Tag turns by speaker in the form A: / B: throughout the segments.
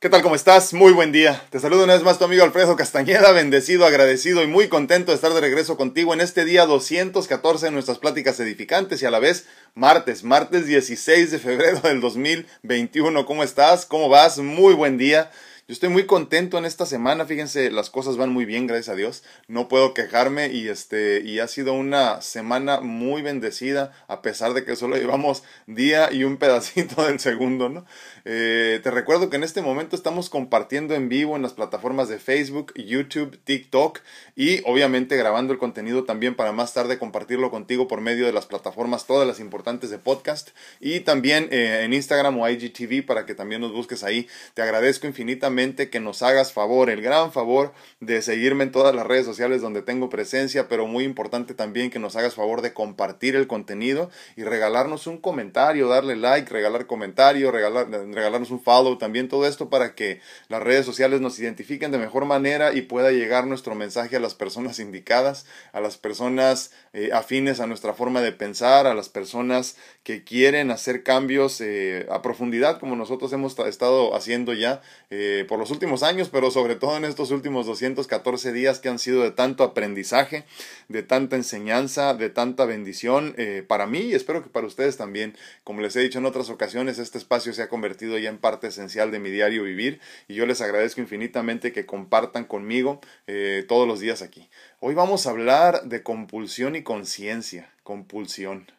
A: ¿Qué tal? ¿Cómo estás? Muy buen día. Te saludo una vez más tu amigo Alfredo Castañeda, bendecido, agradecido y muy contento de estar de regreso contigo en este día 214 de nuestras pláticas edificantes y a la vez martes, martes 16 de febrero del 2021. ¿Cómo estás? ¿Cómo vas? Muy buen día. Yo estoy muy contento en esta semana, fíjense, las cosas van muy bien, gracias a Dios. No puedo quejarme y este y ha sido una semana muy bendecida a pesar de que solo llevamos día y un pedacito del segundo, ¿no? Eh, te recuerdo que en este momento estamos compartiendo en vivo en las plataformas de Facebook, YouTube, TikTok y obviamente grabando el contenido también para más tarde compartirlo contigo por medio de las plataformas todas las importantes de podcast y también eh, en Instagram o IGTV para que también nos busques ahí. Te agradezco infinitamente que nos hagas favor, el gran favor de seguirme en todas las redes sociales donde tengo presencia, pero muy importante también que nos hagas favor de compartir el contenido y regalarnos un comentario, darle like, regalar comentario, regalar, regalarnos un follow, también todo esto para que las redes sociales nos identifiquen de mejor manera y pueda llegar nuestro mensaje a las personas indicadas, a las personas eh, afines a nuestra forma de pensar, a las personas que quieren hacer cambios eh, a profundidad como nosotros hemos estado haciendo ya eh, por los últimos años, pero sobre todo en estos últimos 214 días que han sido de tanto aprendizaje, de tanta enseñanza, de tanta bendición eh, para mí y espero que para ustedes también. Como les he dicho en otras ocasiones, este espacio se ha convertido ya en parte esencial de mi diario vivir y yo les agradezco infinitamente que compartan conmigo eh, todos los días aquí. Hoy vamos a hablar de compulsión y conciencia. Compulsión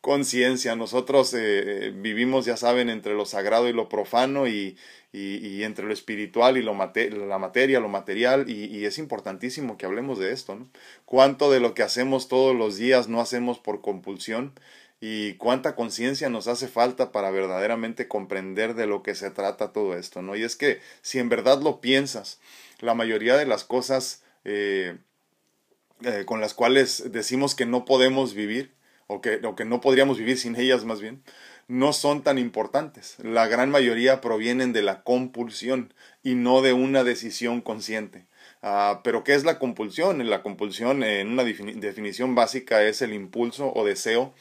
A: conciencia. Nosotros eh, vivimos, ya saben, entre lo sagrado y lo profano y, y, entre lo espiritual y lo la materia, lo material, y, es importantísimo que hablemos de esto, ¿no? ¿Cuánto de lo que hacemos todos los días no hacemos por compulsión? y cuánta conciencia nos hace falta para verdaderamente comprender de lo que se trata todo esto, ¿no? Y es que si en verdad lo piensas, la mayoría de las cosas eh, eh, con las cuales decimos que no podemos vivir, o que, o que no podríamos vivir sin ellas más bien, no son tan importantes. La gran mayoría provienen de la compulsión y no de una decisión consciente. Ah, pero ¿qué es la compulsión? La compulsión en una definición básica es el impulso o deseo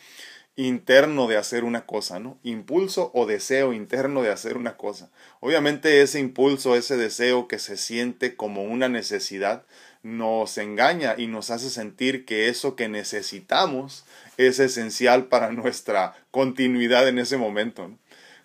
A: interno de hacer una cosa, ¿no? Impulso o deseo interno de hacer una cosa. Obviamente ese impulso, ese deseo que se siente como una necesidad, nos engaña y nos hace sentir que eso que necesitamos es esencial para nuestra continuidad en ese momento.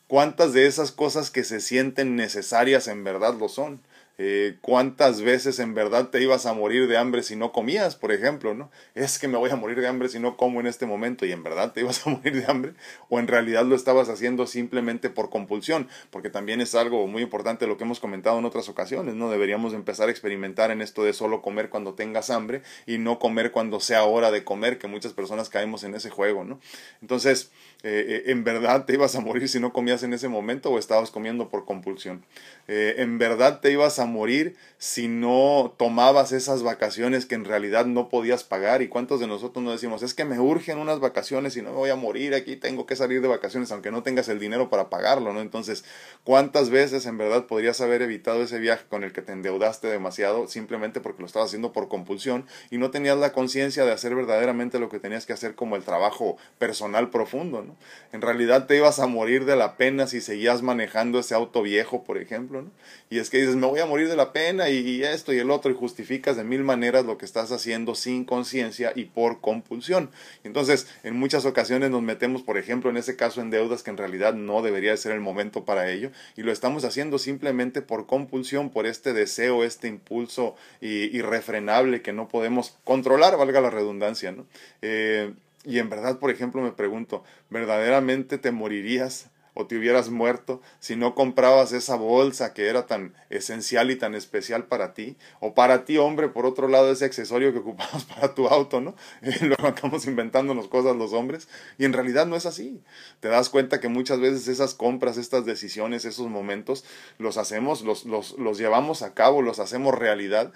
A: ¿Cuántas de esas cosas que se sienten necesarias en verdad lo son? Eh, cuántas veces en verdad te ibas a morir de hambre si no comías, por ejemplo, ¿no? Es que me voy a morir de hambre si no como en este momento y en verdad te ibas a morir de hambre o en realidad lo estabas haciendo simplemente por compulsión, porque también es algo muy importante lo que hemos comentado en otras ocasiones, ¿no? Deberíamos empezar a experimentar en esto de solo comer cuando tengas hambre y no comer cuando sea hora de comer, que muchas personas caemos en ese juego, ¿no? Entonces, eh, eh, ¿en verdad te ibas a morir si no comías en ese momento o estabas comiendo por compulsión? ¿En verdad te ibas a morir si no tomabas esas vacaciones que en realidad no podías pagar. ¿Y cuántos de nosotros nos decimos, es que me urgen unas vacaciones y no me voy a morir aquí, tengo que salir de vacaciones aunque no tengas el dinero para pagarlo, ¿no? Entonces, ¿cuántas veces en verdad podrías haber evitado ese viaje con el que te endeudaste demasiado simplemente porque lo estabas haciendo por compulsión y no tenías la conciencia de hacer verdaderamente lo que tenías que hacer como el trabajo personal profundo, ¿no? En realidad te ibas a morir de la pena si seguías manejando ese auto viejo, por ejemplo. Y es que dices, me voy a morir de la pena y, esto y el otro y justificas de mil maneras lo que estás haciendo sin conciencia y por compulsión. Entonces, en muchas ocasiones nos metemos, por ejemplo, en ese caso en deudas que en realidad no debería ser el momento para ello y lo estamos haciendo simplemente por compulsión, por este deseo, este impulso irrefrenable que no podemos controlar, valga la redundancia, ¿no? Eh, y en verdad, por ejemplo, me pregunto, ¿verdaderamente te morirías o te hubieras muerto si no comprabas esa bolsa que era tan esencial y tan especial para ti, o para ti, hombre, por otro lado, ese accesorio que ocupamos para tu auto, ¿no? Y luego acabamos inventándonos cosas los hombres, y en realidad no es así. Te das cuenta que muchas veces esas compras, estas decisiones, esos momentos, los hacemos, los, los, los llevamos a cabo, los hacemos realidad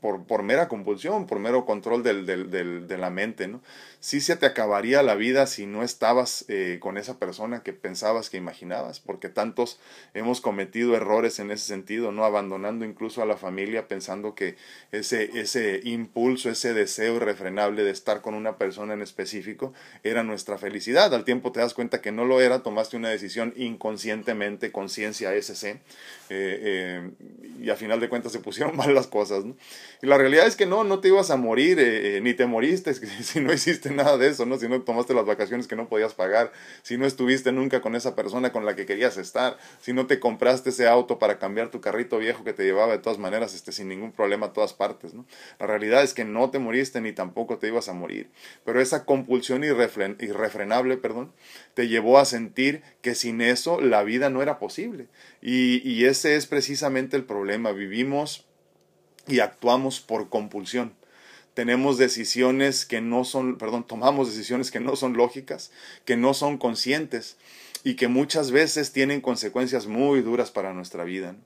A: por, por mera compulsión, por mero control del, del, del, de la mente, ¿no? Sí se te acabaría la vida si no estabas eh, con esa persona que pensabas que imaginabas, porque tantos hemos cometido errores en ese sentido, ¿no? Abandonando incluso a la familia pensando que ese, ese impulso, ese deseo irrefrenable de estar con una persona en específico era nuestra felicidad. Al tiempo te das cuenta que no lo era, tomaste una decisión inconscientemente, conciencia SC, eh, eh, y a final de cuentas se pusieron mal las cosas, ¿no? Y la realidad es que no, no te ibas a morir, eh, ni te moriste si no hiciste nada de eso, ¿no? Si no tomaste las vacaciones que no podías pagar, si no estuviste nunca con esa persona con la que querías estar, si no te compraste ese auto para cambiar tu carrito viejo que te llevaba de todas maneras este, sin ningún problema a todas partes. ¿no? La realidad es que no te moriste ni tampoco te ibas a morir, pero esa compulsión irrefrenable perdón, te llevó a sentir que sin eso la vida no era posible. Y, y ese es precisamente el problema. Vivimos y actuamos por compulsión tenemos decisiones que no son, perdón, tomamos decisiones que no son lógicas, que no son conscientes y que muchas veces tienen consecuencias muy duras para nuestra vida.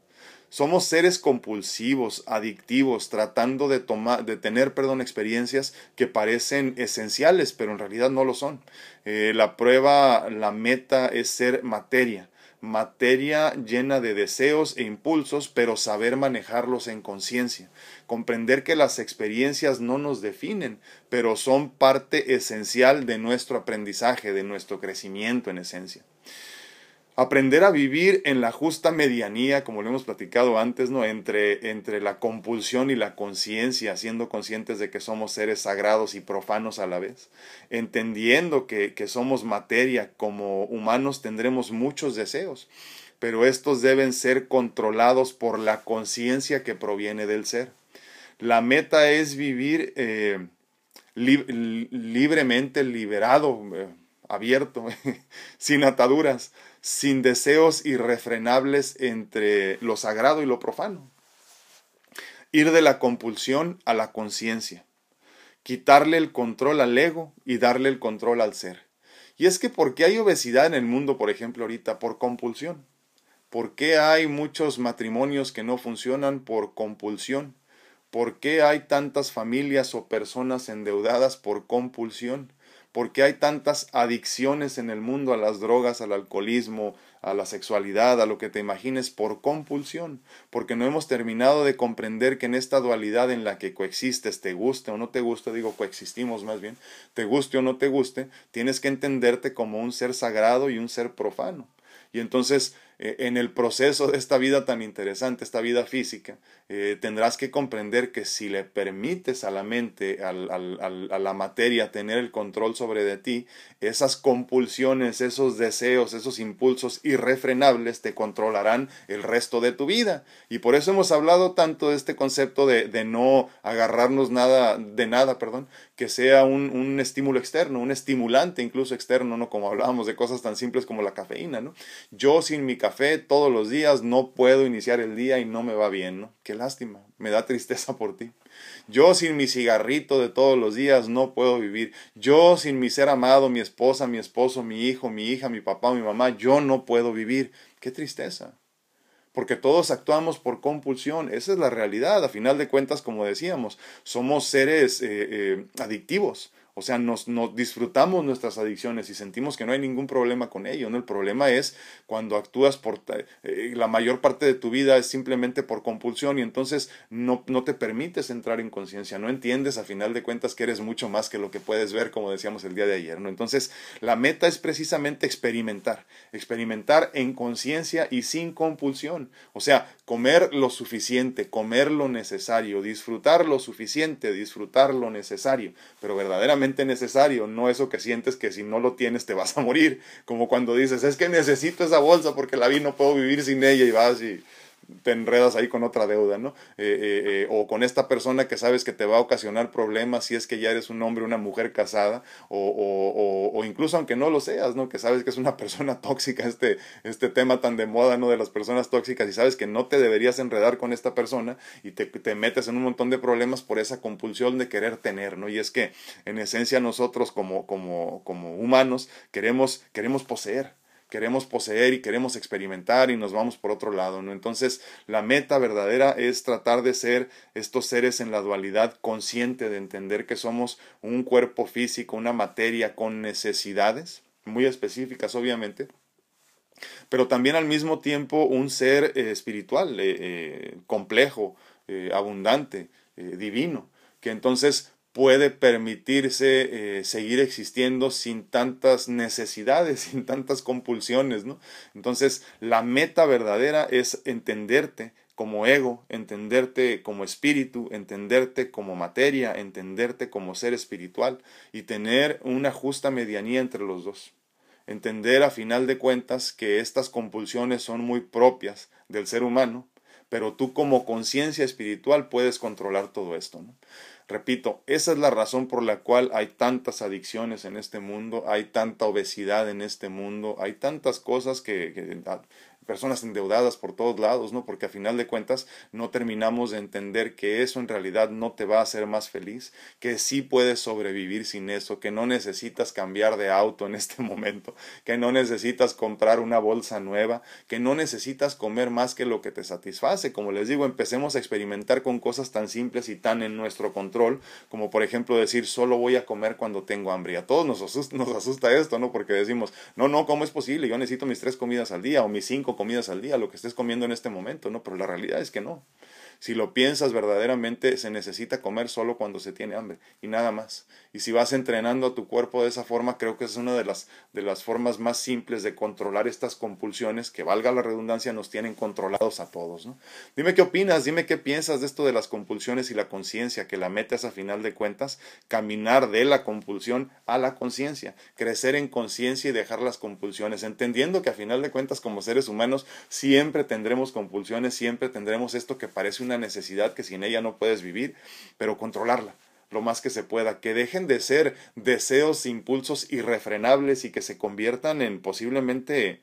A: Somos seres compulsivos, adictivos, tratando de de tener, perdón, experiencias que parecen esenciales, pero en realidad no lo son. Eh, la prueba, la meta es ser materia materia llena de deseos e impulsos, pero saber manejarlos en conciencia, comprender que las experiencias no nos definen, pero son parte esencial de nuestro aprendizaje, de nuestro crecimiento en esencia. Aprender a vivir en la justa medianía, como lo hemos platicado antes, ¿no? Entre, entre la compulsión y la conciencia, siendo conscientes de que somos seres sagrados y profanos a la vez. Entendiendo que, que somos materia, como humanos tendremos muchos deseos, pero estos deben ser controlados por la conciencia que proviene del ser. La meta es vivir eh, libremente, liberado, eh, abierto, sin ataduras sin deseos irrefrenables entre lo sagrado y lo profano. Ir de la compulsión a la conciencia. Quitarle el control al ego y darle el control al ser. Y es que ¿por qué hay obesidad en el mundo, por ejemplo, ahorita? Por compulsión. ¿Por qué hay muchos matrimonios que no funcionan por compulsión? ¿Por qué hay tantas familias o personas endeudadas por compulsión? ¿Por qué hay tantas adicciones en el mundo a las drogas, al alcoholismo, a la sexualidad, a lo que te imagines por compulsión? Porque no hemos terminado de comprender que en esta dualidad en la que coexistes, te guste o no te guste, digo coexistimos más bien, te guste o no te guste, tienes que entenderte como un ser sagrado y un ser profano. Y entonces eh, en el proceso de esta vida tan interesante, esta vida física, eh, tendrás que comprender que si le permites a la mente, a la materia, tener el control sobre de ti, esas compulsiones, esos deseos, esos impulsos irrefrenables te controlarán el resto de tu vida. Y por eso hemos hablado tanto de este concepto de, de no agarrarnos nada, de nada, perdón, que sea un, un, estímulo externo, un estimulante incluso externo, ¿no? Como hablábamos de cosas tan simples como la cafeína, ¿no? Yo sin mi café todos los días no puedo iniciar el día y no me va bien, ¿no? Qué lástima, me da tristeza por ti. Yo sin mi cigarrito de todos los días no puedo vivir. Yo sin mi ser amado, mi esposa, mi esposo, mi hijo, mi hija, mi papá, mi mamá, yo no puedo vivir. Qué tristeza. Porque todos actuamos por compulsión. Esa es la realidad. A final de cuentas, como decíamos, somos seres eh, eh, adictivos. O sea, nos, disfrutamos nuestras adicciones y sentimos que no hay ningún problema con ello. ¿no? El problema es cuando actúas por eh, la mayor parte de tu vida es simplemente por compulsión y entonces no, no te permites entrar en conciencia, no entiendes a final de cuentas que eres mucho más que lo que puedes ver, como decíamos el día de ayer. ¿no? Entonces, la meta es precisamente experimentar, experimentar en conciencia y sin compulsión. O sea, comer lo suficiente, comer lo necesario, disfrutar lo suficiente, disfrutar lo necesario, pero verdaderamente necesario, no eso que sientes que si no lo tienes te vas a morir, como cuando dices, es que necesito esa bolsa porque la vi, no puedo vivir sin ella y vas y te enredas ahí con otra deuda, ¿no? Eh, eh, eh, o con esta persona que sabes que te va a ocasionar problemas si es que ya eres un hombre, una mujer casada, o, o, o, incluso aunque no lo seas, ¿no? Que sabes que es una persona tóxica, este, este tema tan de moda, ¿no? De las personas tóxicas y sabes que no te deberías enredar con esta persona y te, te metes en un montón de problemas por esa compulsión de querer tener, ¿no? Y es que en esencia nosotros como, como, como humanos queremos, queremos poseer, queremos poseer y queremos experimentar y nos vamos por otro lado, ¿no? Entonces, la meta verdadera es tratar de ser estos seres en la dualidad consciente de entender que somos un cuerpo físico, una materia con necesidades muy específicas, obviamente, pero también al mismo tiempo un ser eh, espiritual, eh, complejo, abundante, divino, que entonces puede permitirse seguir existiendo sin tantas necesidades, sin tantas compulsiones, ¿no? Entonces, la meta verdadera es entenderte como ego, entenderte como espíritu, entenderte como materia, entenderte como ser espiritual y tener una justa medianía entre los dos. Entender a final de cuentas que estas compulsiones son muy propias del ser humano, pero tú como conciencia espiritual puedes controlar todo esto. Repito, esa es la razón por la cual hay tantas adicciones en este mundo, hay tanta obesidad en este mundo, hay tantas cosas que, que personas endeudadas por todos lados, ¿no? Porque a final de cuentas no terminamos de entender que eso en realidad no te va a hacer más feliz, que sí puedes sobrevivir sin eso, que no necesitas cambiar de auto en este momento, que no necesitas comprar una bolsa nueva, que no necesitas comer más que lo que te satisface. Como les digo, empecemos a experimentar con cosas tan simples y tan en nuestro control, como por ejemplo decir, solo voy a comer cuando tengo hambre. A todos nos asusta, esto, ¿no? Porque decimos, no, no, ¿cómo es posible? Yo necesito mis tres comidas al día o mis cinco comidas al día, lo que estés comiendo en este momento, ¿no? Pero la realidad es que no. Si lo piensas verdaderamente, se necesita comer solo cuando se tiene hambre y nada más. Y si vas entrenando a tu cuerpo de esa forma, creo que es una de las, de las formas más simples de controlar estas compulsiones que, valga la redundancia, nos tienen controlados a todos. ¿no? Dime qué opinas, dime qué piensas de esto de las compulsiones y la conciencia, que la meta a final de cuentas caminar de la compulsión a la conciencia, crecer en conciencia y dejar las compulsiones, entendiendo que a final de cuentas como seres humanos siempre tendremos compulsiones, siempre tendremos esto que parece un una necesidad que sin ella no puedes vivir, pero controlarla lo más que se pueda, que dejen de ser deseos, impulsos irrefrenables y que se conviertan en posiblemente,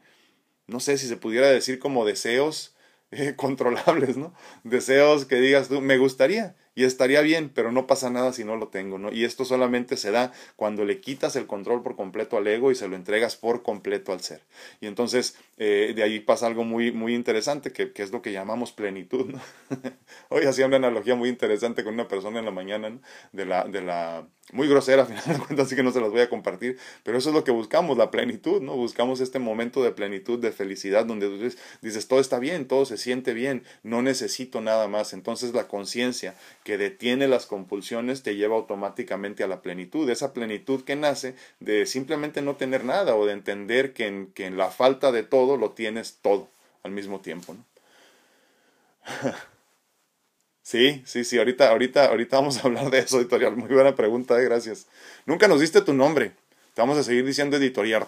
A: no sé si se pudiera decir como deseos eh, controlables, ¿no? Deseos que digas tú, me gustaría, y estaría bien, pero no pasa nada si no lo tengo, ¿no? Y esto solamente se da cuando le quitas el control por completo al ego y se lo entregas por completo al ser. Y entonces eh, de ahí pasa algo muy, muy interesante, que, que es lo que llamamos plenitud, ¿no? Hoy hacía una analogía muy interesante con una persona en la mañana, ¿no? De la, de la muy grosera, al final de cuentas, así que no se las voy a compartir, pero eso es lo que buscamos, la plenitud, ¿no? Buscamos este momento de plenitud, de felicidad, donde tú dices, todo está bien, todo se siente bien, no necesito nada más. Entonces la conciencia que detiene las compulsiones te lleva automáticamente a la plenitud, esa plenitud que nace de simplemente no tener nada o de entender que en, que en la falta de todo lo tienes todo al mismo tiempo, ¿no? Sí, sí, sí, ahorita, ahorita, ahorita vamos a hablar de eso, editorial. Muy buena pregunta, eh, gracias. Nunca nos diste tu nombre. Te vamos a seguir diciendo editorial.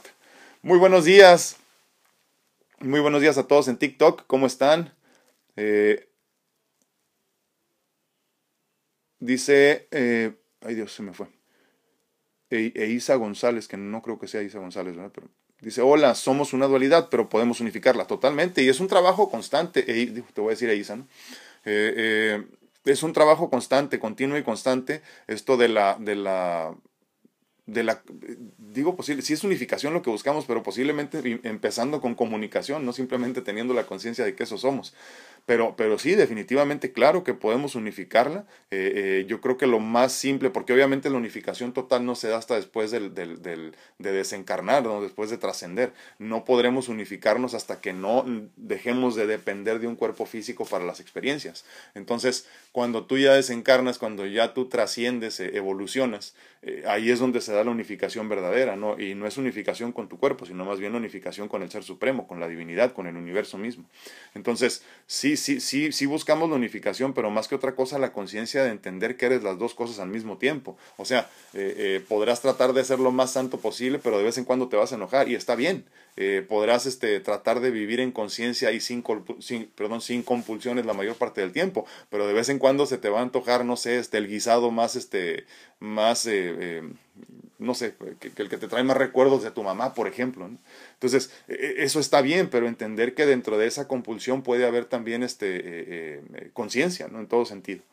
A: Muy buenos días. Muy buenos días a todos en TikTok. ¿Cómo están? Eh, dice, eh, ay Dios, se me fue. E, e, Isa González, que no creo que sea Isa González, ¿verdad? Pero dice, hola, somos una dualidad, pero podemos unificarla totalmente. Y es un trabajo constante. E, te voy a decir Isa, ¿no? Eh, eh, es un trabajo constante, continuo y constante, esto de la, de la, de la, digo posible, sí es unificación lo que buscamos, pero posiblemente empezando con comunicación, no simplemente teniendo la conciencia de que eso somos. Pero, pero sí, definitivamente, claro que podemos unificarla. Eh, eh, yo creo que lo más simple, porque obviamente la unificación total no se da hasta después del, del, del de desencarnar, ¿no? después de trascender. No podremos unificarnos hasta que no dejemos de depender de un cuerpo físico para las experiencias. Entonces, cuando tú ya desencarnas, cuando ya tú trasciendes, eh, evolucionas, ahí es donde se da la unificación verdadera, ¿no? Y no es unificación con tu cuerpo, sino más bien unificación con el Ser Supremo, con la divinidad, con el universo mismo. Entonces, sí, sí, sí, sí buscamos la unificación, pero más que otra cosa la conciencia de entender que eres las dos cosas al mismo tiempo. O sea, eh, eh, podrás tratar de ser lo más santo posible, pero de vez en cuando te vas a enojar y está bien. Eh, podrás este, tratar de vivir en conciencia y sin, perdón, sin compulsiones la mayor parte del tiempo, pero de vez en cuando se te va a antojar, no sé, este, el guisado más, este, más no sé, que, el que te trae más recuerdos de tu mamá, por ejemplo. Entonces, e, e, eso está bien, pero entender que dentro de esa compulsión puede haber también este, eh, eh, conciencia, ¿no? En todo sentido.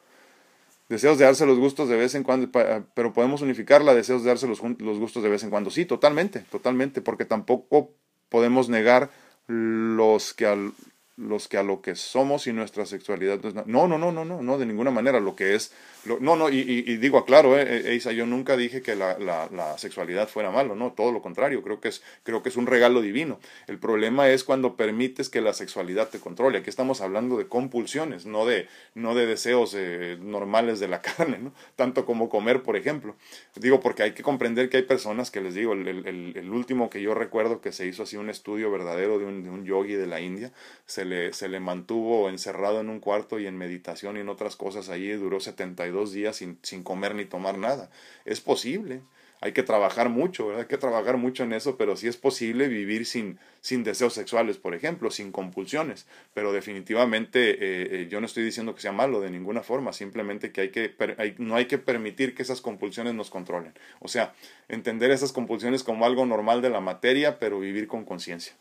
A: Deseos de darse los gustos de vez en cuando, pero podemos unificarla, deseos de darse los, los gustos de vez en cuando. Sí, totalmente, totalmente, porque tampoco podemos negar los que al, los que a lo que somos y nuestra sexualidad. No, no, no, no, no, no, de ninguna manera. Lo que es, no, no, y, digo, aclaro, eh, Isa, yo nunca dije que la, sexualidad fuera malo, no, todo lo contrario, creo que, es, creo que es un regalo divino. El problema es cuando permites que la sexualidad te controle. Aquí estamos hablando de compulsiones, no de, no de deseos eh, normales de la carne, ¿no? tanto como comer, por ejemplo. Digo, porque hay que comprender que hay personas que les digo, el, el, el último que yo recuerdo que se hizo así un estudio verdadero de un, de un yogi de la India, se se le mantuvo encerrado en un cuarto y en meditación y en otras cosas allí, duró 72 días sin, sin comer ni tomar nada. Es posible, hay que trabajar mucho. Hay que trabajar mucho en eso, pero sí es posible vivir sin, sin deseos sexuales, por ejemplo, sin compulsiones. Pero definitivamente eh, eh, yo no estoy diciendo que sea malo de ninguna forma, simplemente que, hay que no hay que permitir que esas compulsiones nos controlen. O sea, entender esas compulsiones como algo normal de la materia, pero vivir con conciencia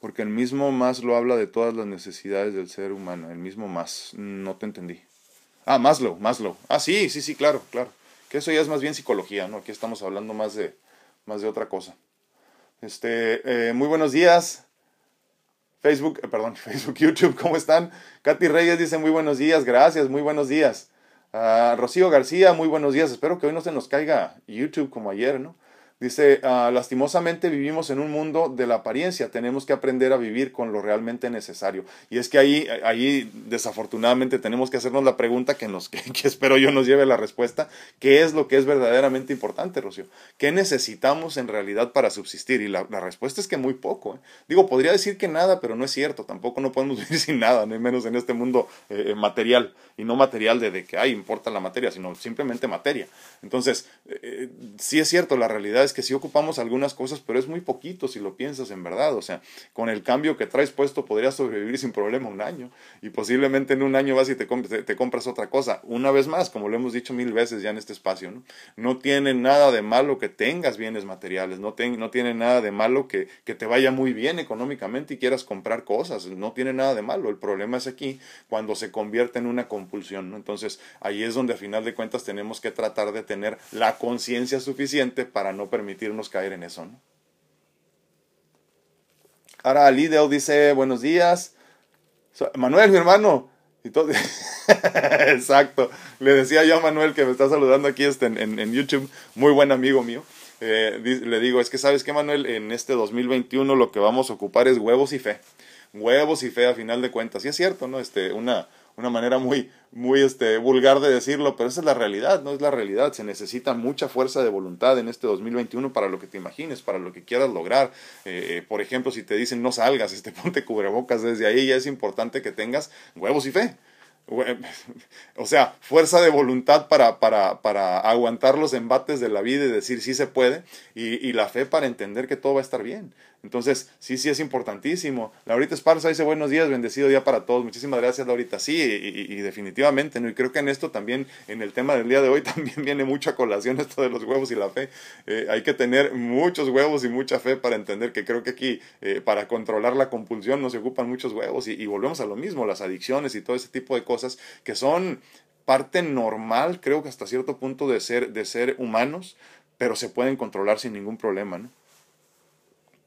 A: porque el mismo Maslow habla de todas las necesidades del ser humano, el mismo más, no te entendí. Ah, Maslow, Maslow. Ah, sí, sí, sí, claro, claro. Que eso ya es más bien psicología, ¿no? Aquí estamos hablando más de, más de otra cosa. Este, eh, muy buenos días. Facebook, eh, perdón, Facebook, YouTube, ¿cómo están? Katy Reyes dice muy buenos días, gracias, muy buenos días. Ah, Rocío García, muy buenos días. Espero que hoy no se nos caiga YouTube como ayer, ¿no? Dice, ah, lastimosamente vivimos en un mundo de la apariencia, tenemos que aprender a vivir con lo realmente necesario. Y es que ahí, ahí desafortunadamente tenemos que hacernos la pregunta que, nos, que, espero yo nos lleve la respuesta, ¿qué es lo que es verdaderamente importante, Rocío? ¿Qué necesitamos en realidad para subsistir? Y la, respuesta es que muy poco. ¿eh? Digo, podría decir que nada, pero no es cierto, tampoco no podemos vivir sin nada, ni menos en este mundo eh, eh, material, y no material de, que, ay, importa la materia, sino simplemente materia. Entonces, sí es cierto, la realidad es que sí ocupamos algunas cosas, pero es muy poquito si lo piensas en verdad. O sea, con el cambio que traes puesto podrías sobrevivir sin problema un año. Y posiblemente en un año vas y te, te, compras otra cosa. Una vez más, como lo hemos dicho mil veces ya en este espacio, ¿no? No tiene nada de malo que tengas bienes materiales, no, no tiene nada de malo que, que te vaya muy bien económicamente y quieras comprar cosas, no tiene nada de malo. El problema es aquí cuando se convierte en una compulsión. Entonces, ahí es donde a final de cuentas tenemos que tratar de tener la conciencia suficiente para no permitir permitirnos caer en eso. ¿no? Ahora Lideo dice, buenos días. Manuel, mi hermano. Y todo... Exacto. Le decía yo a Manuel que me está saludando aquí este, en, YouTube, muy buen amigo mío. Eh, le digo, es que sabes que Manuel, en este 2021 lo que vamos a ocupar es huevos y fe. Huevos y fe a final de cuentas. Y es cierto, ¿no? Este, una, una manera muy, muy este, vulgar de decirlo, pero esa es la realidad, no es la realidad. Se necesita mucha fuerza de voluntad en este 2021 para lo que te imagines, para lo que quieras lograr. Eh, eh, por ejemplo, si te dicen no salgas, este, ponte cubrebocas, desde ahí ya es importante que tengas huevos y fe. O sea, fuerza de voluntad para, para, para aguantar los embates de la vida y decir sí se puede, y, y la fe para entender que todo va a estar bien. Entonces, sí, sí es importantísimo. Laurita Esparza dice buenos días, bendecido día para todos. Muchísimas gracias, Laurita. Sí, y, definitivamente, ¿no? Y creo que en esto también, en el tema del día de hoy, también viene mucha colación esto de los huevos y la fe. Eh, hay que tener muchos huevos y mucha fe para entender que creo que aquí, eh, para controlar la compulsión, nos ocupan muchos huevos. Y, y volvemos a lo mismo, las adicciones y todo ese tipo de cosas que son parte normal, creo que hasta cierto punto, de ser, de ser humanos, pero se pueden controlar sin ningún problema, ¿no?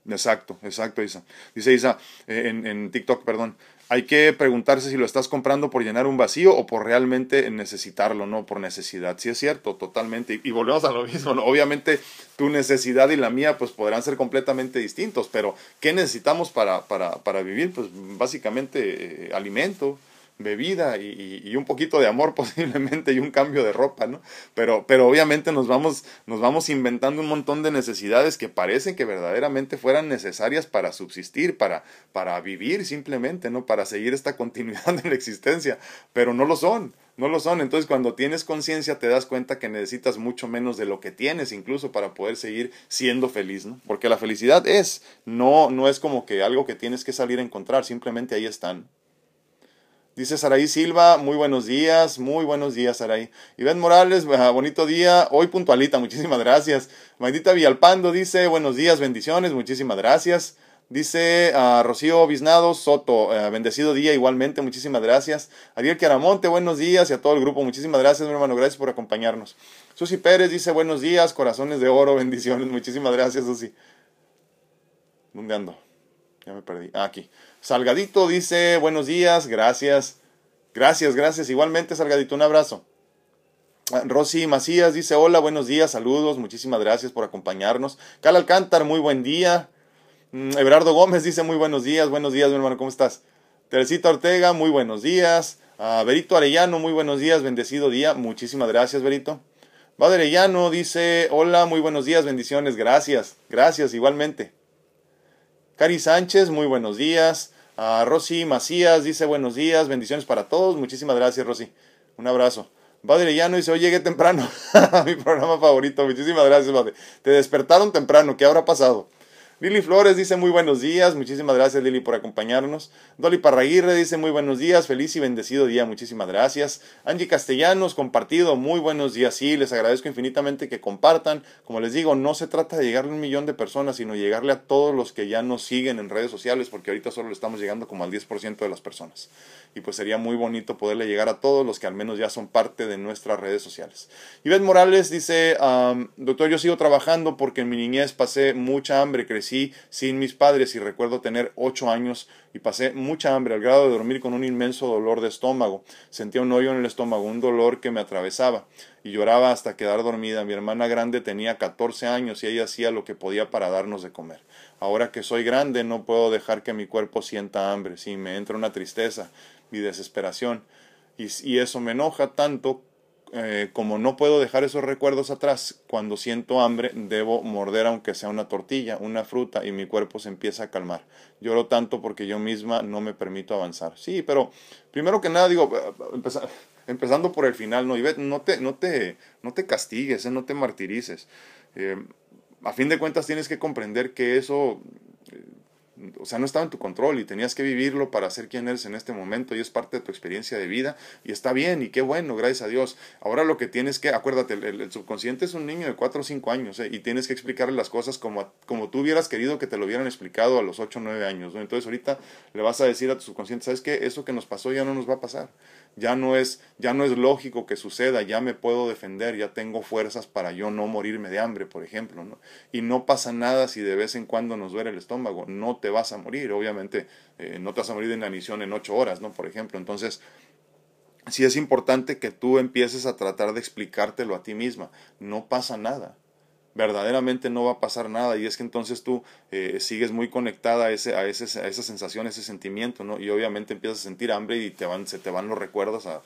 A: Exacto, exacto, Isa. Dice Isa eh, en, en, TikTok, perdón. Hay que preguntarse si lo estás comprando por llenar un vacío o por realmente necesitarlo, no por necesidad. Sí es cierto, totalmente. Y, volvemos a lo mismo. Obviamente tu necesidad y la mía pues podrán ser completamente distintos, pero ¿qué necesitamos para, para, para vivir? Pues básicamente eh, alimento, bebida y, un poquito de amor posiblemente y un cambio de ropa, ¿no? Pero, pero obviamente nos vamos, nos vamos inventando un montón de necesidades que parecen que verdaderamente fueran necesarias para subsistir, para, para vivir simplemente, ¿no? Para seguir esta continuidad en la existencia, pero no lo son. No lo son. Entonces, cuando tienes conciencia, te das cuenta que necesitas mucho menos de lo que tienes, incluso para poder seguir siendo feliz, ¿no? Porque la felicidad es, no, no es como que algo que tienes que salir a encontrar, simplemente ahí están. Dice Saraí Silva, muy buenos días, muy buenos días Saraí. Iván Morales, bonito día, hoy puntualita, muchísimas gracias. Maidita Villalpando dice, buenos días, bendiciones, muchísimas gracias. Dice ah, Rocío Biznado Soto, ah, bendecido día igualmente, muchísimas gracias. Ariel Queramonte, buenos días y a todo el grupo, muchísimas gracias, mi hermano, gracias por acompañarnos. Susi Pérez dice, buenos días, corazones de oro, bendiciones, muchísimas gracias, Susi. ¿Dónde ando? Ya me perdí. Ah, aquí. Salgadito dice, buenos días, gracias. Gracias, gracias. Igualmente, Salgadito, un abrazo. Ah, Rosy Macías dice, hola, buenos días, saludos, muchísimas gracias por acompañarnos. Cal Alcántar, muy buen día. Mm, Everardo Gómez dice, muy buenos días, buenos días, mi hermano, ¿cómo estás? Teresita Ortega, muy buenos días. Uh, Berito Arellano, muy buenos días, bendecido día. Muchísimas gracias, Berito. Padre Arellano dice, hola, muy buenos días, bendiciones, gracias, gracias, igualmente. Cari Sánchez, muy buenos días. Uh, Rosy Macías dice, buenos días, bendiciones para todos. Muchísimas gracias, Rosy. Un abrazo. Padre Arellano dice, hoy llegué temprano. Mi programa favorito. Muchísimas gracias, Padre. Te despertaron temprano. ¿Qué habrá pasado? Lili Flores dice muy buenos días, muchísimas gracias Lili por acompañarnos. Dolly Parraguirre dice muy buenos días, feliz y bendecido día, muchísimas gracias. Angie Castellanos, compartido, muy buenos días, sí, les agradezco infinitamente que compartan. Como les digo, no se trata de llegarle a un millón de personas, sino llegarle a todos los que ya nos siguen en redes sociales, porque ahorita solo le estamos llegando como al 10% de las personas. Y pues sería muy bonito poderle llegar a todos los que al menos ya son parte de nuestras redes sociales. Ivette Morales dice, doctor, yo sigo trabajando porque en mi niñez pasé mucha hambre, crecí sin mis padres y recuerdo tener ocho años y pasé mucha hambre al grado de dormir con un inmenso dolor de estómago. Sentía un hoyo en el estómago, un dolor que me atravesaba y lloraba hasta quedar dormida. Mi hermana grande tenía 14 años y ella hacía lo que podía para darnos de comer. Ahora que soy grande no puedo dejar que mi cuerpo sienta hambre. Sí, me entra una tristeza y desesperación y, eso me enoja tanto eh, como no puedo dejar esos recuerdos atrás, cuando siento hambre debo morder aunque sea una tortilla, una fruta y mi cuerpo se empieza a calmar. Lloro tanto porque yo misma no me permito avanzar. Sí, pero primero que nada digo, empezando por el final, no, no te, no te, no te castigues, eh, no te martirices. Eh, a fin de cuentas tienes que comprender que eso o sea, no estaba en tu control y tenías que vivirlo para ser quien eres en este momento y es parte de tu experiencia de vida y está bien y qué bueno, gracias a Dios. Ahora lo que tienes que, acuérdate, el, subconsciente es un niño de 4 o 5 años ¿eh? y tienes que explicarle las cosas como, como tú hubieras querido que te lo hubieran explicado a los 8 o 9 años. ¿no? Entonces ahorita le vas a decir a tu subconsciente, ¿sabes qué? Eso que nos pasó ya no nos va a pasar ya no es ya no es lógico que suceda, ya me puedo defender, ya tengo fuerzas para yo no morirme de hambre, por ejemplo, ¿no? Y no pasa nada si de vez en cuando nos duele el estómago, no te vas a morir, obviamente eh, no te vas a morir de inanición en ocho horas, ¿no? Por ejemplo, entonces sí es importante que tú empieces a tratar de explicártelo a ti misma, no pasa nada verdaderamente no va a pasar nada y es que entonces tú eh, sigues muy conectada a, ese, a, ese, a esa sensación, a ese sentimiento, ¿no? Y obviamente empiezas a sentir hambre y te van, se te van los recuerdos a,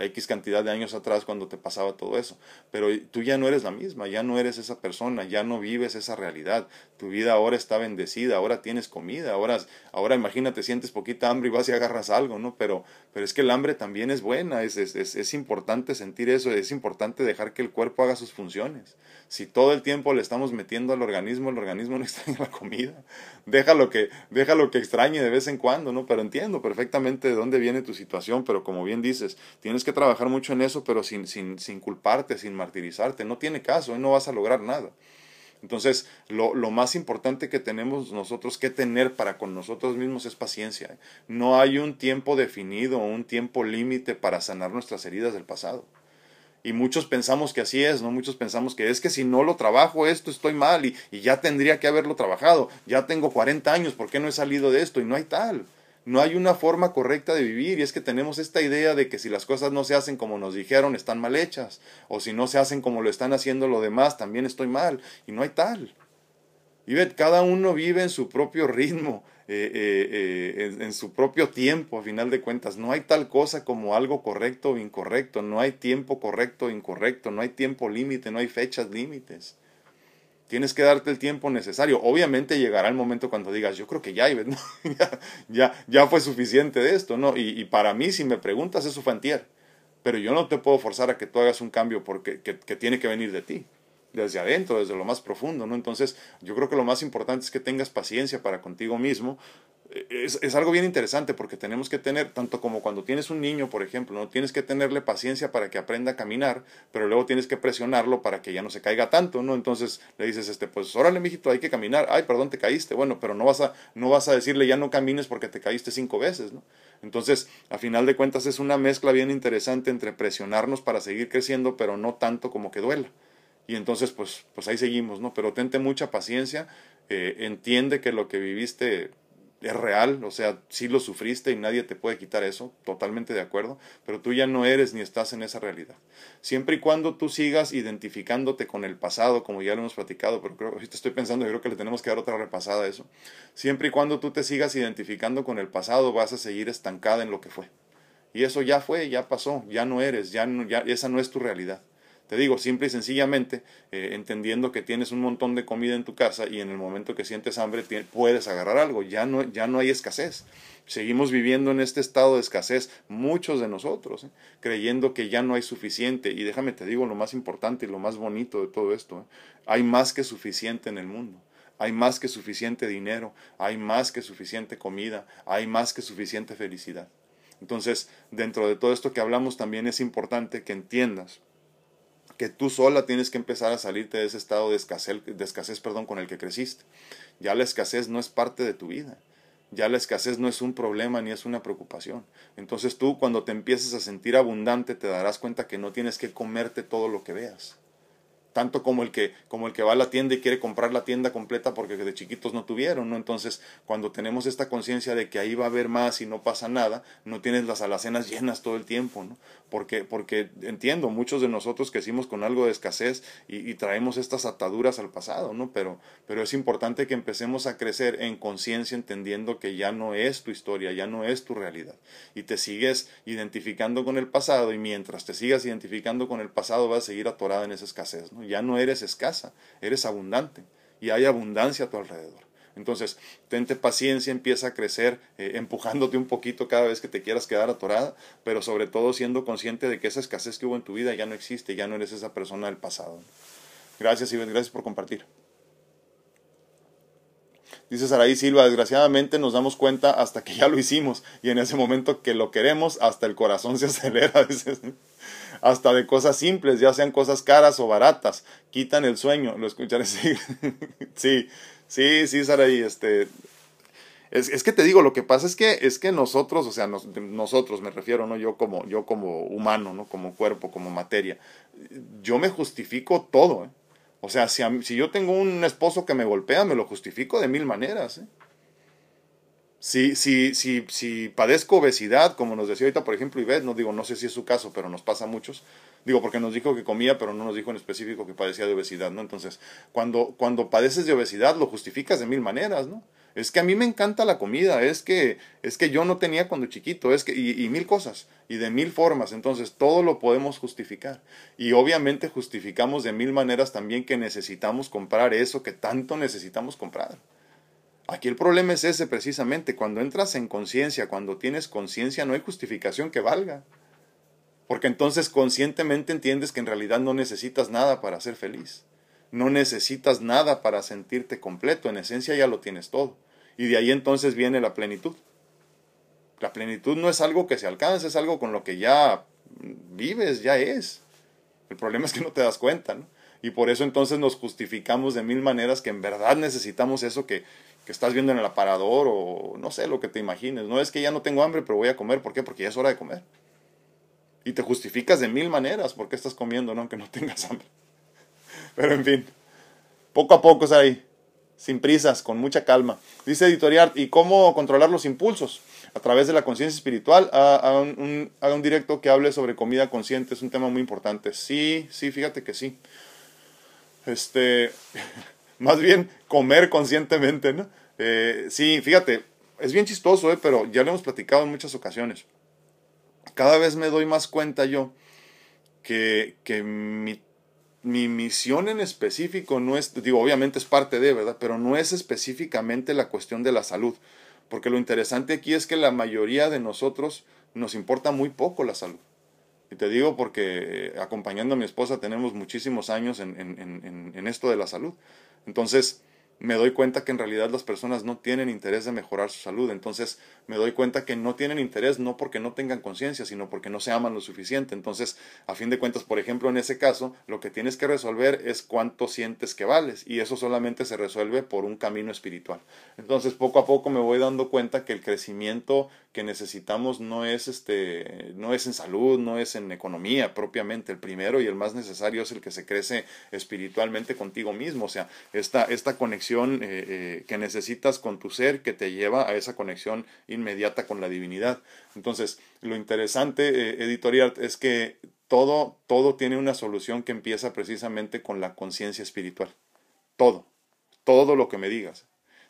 A: X cantidad de años atrás cuando te pasaba todo eso. Pero tú ya no eres la misma, ya no eres esa persona, ya no vives esa realidad. Tu vida ahora está bendecida, ahora tienes comida, ahora, ahora imagínate, sientes poquita hambre y vas y agarras algo, ¿no? Pero, pero es que el hambre también es buena, es, es, es importante sentir eso, es importante dejar que el cuerpo haga sus funciones. Si todo el tiempo le estamos metiendo al organismo, el organismo no extraña la comida. Déjalo que, déjalo que extrañe de vez en cuando, ¿no? Pero entiendo perfectamente de dónde viene tu situación, pero como bien dices, Tienes que trabajar mucho en eso, pero sin, sin, sin culparte, sin martirizarte. No tiene caso, no vas a lograr nada. Entonces, lo, lo, más importante que tenemos nosotros que tener para con nosotros mismos es paciencia. No hay un tiempo definido, un tiempo límite para sanar nuestras heridas del pasado. Y muchos pensamos que así es, ¿no? Muchos pensamos que es que si no lo trabajo esto estoy mal y, y ya tendría que haberlo trabajado. Ya tengo 40 años, ¿por qué no he salido de esto? Y no hay tal. No hay una forma correcta de vivir y es que tenemos esta idea de que si las cosas no se hacen como nos dijeron, están mal hechas. O si no se hacen como lo están haciendo lo demás, también estoy mal. Y no hay tal. Y cada uno vive en su propio ritmo, eh, eh, eh, en, su propio tiempo, a final de cuentas. No hay tal cosa como algo correcto o incorrecto. No hay tiempo correcto o incorrecto. No hay tiempo límite, no hay fechas límites. Tienes que darte el tiempo necesario. Obviamente llegará el momento cuando digas, yo creo que ya, ya, ya, ya, fue suficiente de esto, ¿no? Y, para mí, si me preguntas, eso fue antier. Pero yo no te puedo forzar a que tú hagas un cambio porque que, que tiene que venir de ti, desde adentro, desde lo más profundo, ¿no? Entonces, yo creo que lo más importante es que tengas paciencia para contigo mismo, es, es, algo bien interesante porque tenemos que tener, tanto como cuando tienes un niño, por ejemplo, no tienes que tenerle paciencia para que aprenda a caminar, pero luego tienes que presionarlo para que ya no se caiga tanto, ¿no? Entonces le dices, este, pues órale, mijito, hay que caminar, ay, perdón, te caíste, bueno, pero no vas a, no vas a decirle ya no camines porque te caíste cinco veces, ¿no? Entonces, a final de cuentas es una mezcla bien interesante entre presionarnos para seguir creciendo, pero no tanto como que duela. Y entonces, pues, pues ahí seguimos, ¿no? Pero tente mucha paciencia, eh, entiende que lo que viviste es real, o sea, sí lo sufriste y nadie te puede quitar eso, totalmente de acuerdo, pero tú ya no eres ni estás en esa realidad. Siempre y cuando tú sigas identificándote con el pasado, como ya lo hemos platicado, pero creo, estoy pensando, yo creo que le tenemos que dar otra repasada a eso. Siempre y cuando tú te sigas identificando con el pasado, vas a seguir estancada en lo que fue. Y eso ya fue, ya pasó, ya no eres, ya, ya esa no es tu realidad. Te digo, simple y sencillamente, eh, entendiendo que tienes un montón de comida en tu casa y en el momento que sientes hambre puedes agarrar algo, ya no, ya no hay escasez. Seguimos viviendo en este estado de escasez, muchos de nosotros, ¿eh? creyendo que ya no hay suficiente. Y déjame te digo lo más importante y lo más bonito de todo esto, ¿eh? hay más que suficiente en el mundo. Hay más que suficiente dinero, hay más que suficiente comida, hay más que suficiente felicidad. Entonces, dentro de todo esto que hablamos, también es importante que entiendas que tú sola tienes que empezar a salirte de ese estado de escasez, de escasez perdón, con el que creciste. Ya la escasez no es parte de tu vida. Ya la escasez no es un problema ni es una preocupación. Entonces tú cuando te empieces a sentir abundante te darás cuenta que no tienes que comerte todo lo que veas tanto como el que como el que va a la tienda y quiere comprar la tienda completa porque de chiquitos no tuvieron, ¿no? Entonces, cuando tenemos esta conciencia de que ahí va a haber más y no pasa nada, no tienes las alacenas llenas todo el tiempo, ¿no? Porque, porque entiendo, muchos de nosotros crecimos con algo de escasez y, traemos estas ataduras al pasado, ¿no? Pero, pero es importante que empecemos a crecer en conciencia entendiendo que ya no es tu historia, ya no es tu realidad. Y te sigues identificando con el pasado y mientras te sigas identificando con el pasado vas a seguir atorada en esa escasez, ¿no? Ya no eres escasa, eres abundante y hay abundancia a tu alrededor. Entonces, tente paciencia, empieza a crecer, eh, empujándote un poquito cada vez que te quieras quedar atorada, pero sobre todo siendo consciente de que esa escasez que hubo en tu vida ya no existe, ya no eres esa persona del pasado. Gracias, Iván, gracias por compartir. Dice Saraí Silva, desgraciadamente nos damos cuenta hasta que ya lo hicimos y en ese momento que lo queremos, hasta el corazón se acelera. Hasta de cosas simples, ya sean cosas caras o baratas, quitan el sueño, lo escucharé, sí, sí, sí, sí, Saraí, este, es, es, que te digo, lo que pasa es que, es que nosotros, o sea, nosotros me refiero, ¿no? Yo como, yo como humano, ¿no? Como cuerpo, como materia, yo me justifico todo, ¿eh? O sea, si, si yo tengo un esposo que me golpea, me lo justifico de mil maneras, ¿eh? Si, si, si, si padezco obesidad, como nos decía ahorita, por ejemplo, Ivette, no digo, no sé si es su caso, pero nos pasa a muchos. Digo, porque nos dijo que comía, pero no nos dijo en específico que padecía de obesidad, ¿no? Entonces, cuando, cuando padeces de obesidad, lo justificas de mil maneras, ¿no? Es que a mí me encanta la comida, es que, es que yo no tenía cuando chiquito, es que, y, y mil cosas, y de mil formas. Entonces, todo lo podemos justificar. Y obviamente justificamos de mil maneras también que necesitamos comprar eso que tanto necesitamos comprar. Aquí el problema es ese precisamente, cuando entras en conciencia, cuando tienes conciencia, no hay justificación que valga. Porque entonces conscientemente entiendes que en realidad no necesitas nada para ser feliz. No necesitas nada para sentirte completo, en esencia ya lo tienes todo. Y de ahí entonces viene la plenitud. La plenitud no es algo que se alcanza, es algo con lo que ya vives, ya es. El problema es que no te das cuenta, ¿no? Y por eso entonces nos justificamos de mil maneras que en verdad necesitamos eso que, que estás viendo en el aparador o no sé lo que te imagines. No es que ya no tengo hambre, pero voy a comer. ¿Por qué? Porque ya es hora de comer. Y te justificas de mil maneras por qué estás comiendo, ¿no? Aunque no tengas hambre. Pero en fin, poco a poco es ahí, sin prisas, con mucha calma. Dice Editorial, ¿y cómo controlar los impulsos? A través de la conciencia espiritual, haga un, un directo que hable sobre comida consciente, es un tema muy importante. Sí, sí, fíjate que sí. Este, más bien comer conscientemente, ¿no? Eh, sí, fíjate, es bien chistoso, ¿eh? pero ya lo hemos platicado en muchas ocasiones. Cada vez me doy más cuenta yo que, que mi, mi misión en específico no es, digo, obviamente es parte de, ¿verdad? Pero no es específicamente la cuestión de la salud. Porque lo interesante aquí es que la mayoría de nosotros nos importa muy poco la salud. Y te digo porque acompañando a mi esposa tenemos muchísimos años en, en, en esto de la salud. Entonces, me doy cuenta que en realidad las personas no tienen interés de mejorar su salud. Entonces me doy cuenta que no tienen interés no porque no tengan conciencia, sino porque no se aman lo suficiente. Entonces, a fin de cuentas, por ejemplo, en ese caso, lo que tienes que resolver es cuánto sientes que vales. Y eso solamente se resuelve por un camino espiritual. Entonces, poco a poco me voy dando cuenta que el crecimiento que necesitamos no es este no es en salud, no es en economía propiamente, el primero y el más necesario es el que se crece espiritualmente contigo mismo, o sea, esta esta conexión conexión eh, que necesitas con tu ser que te lleva a esa conexión inmediata con la divinidad. Entonces, lo interesante, editorial, es que todo, todo tiene una solución que empieza precisamente con la conciencia espiritual. Todo, todo lo que me digas.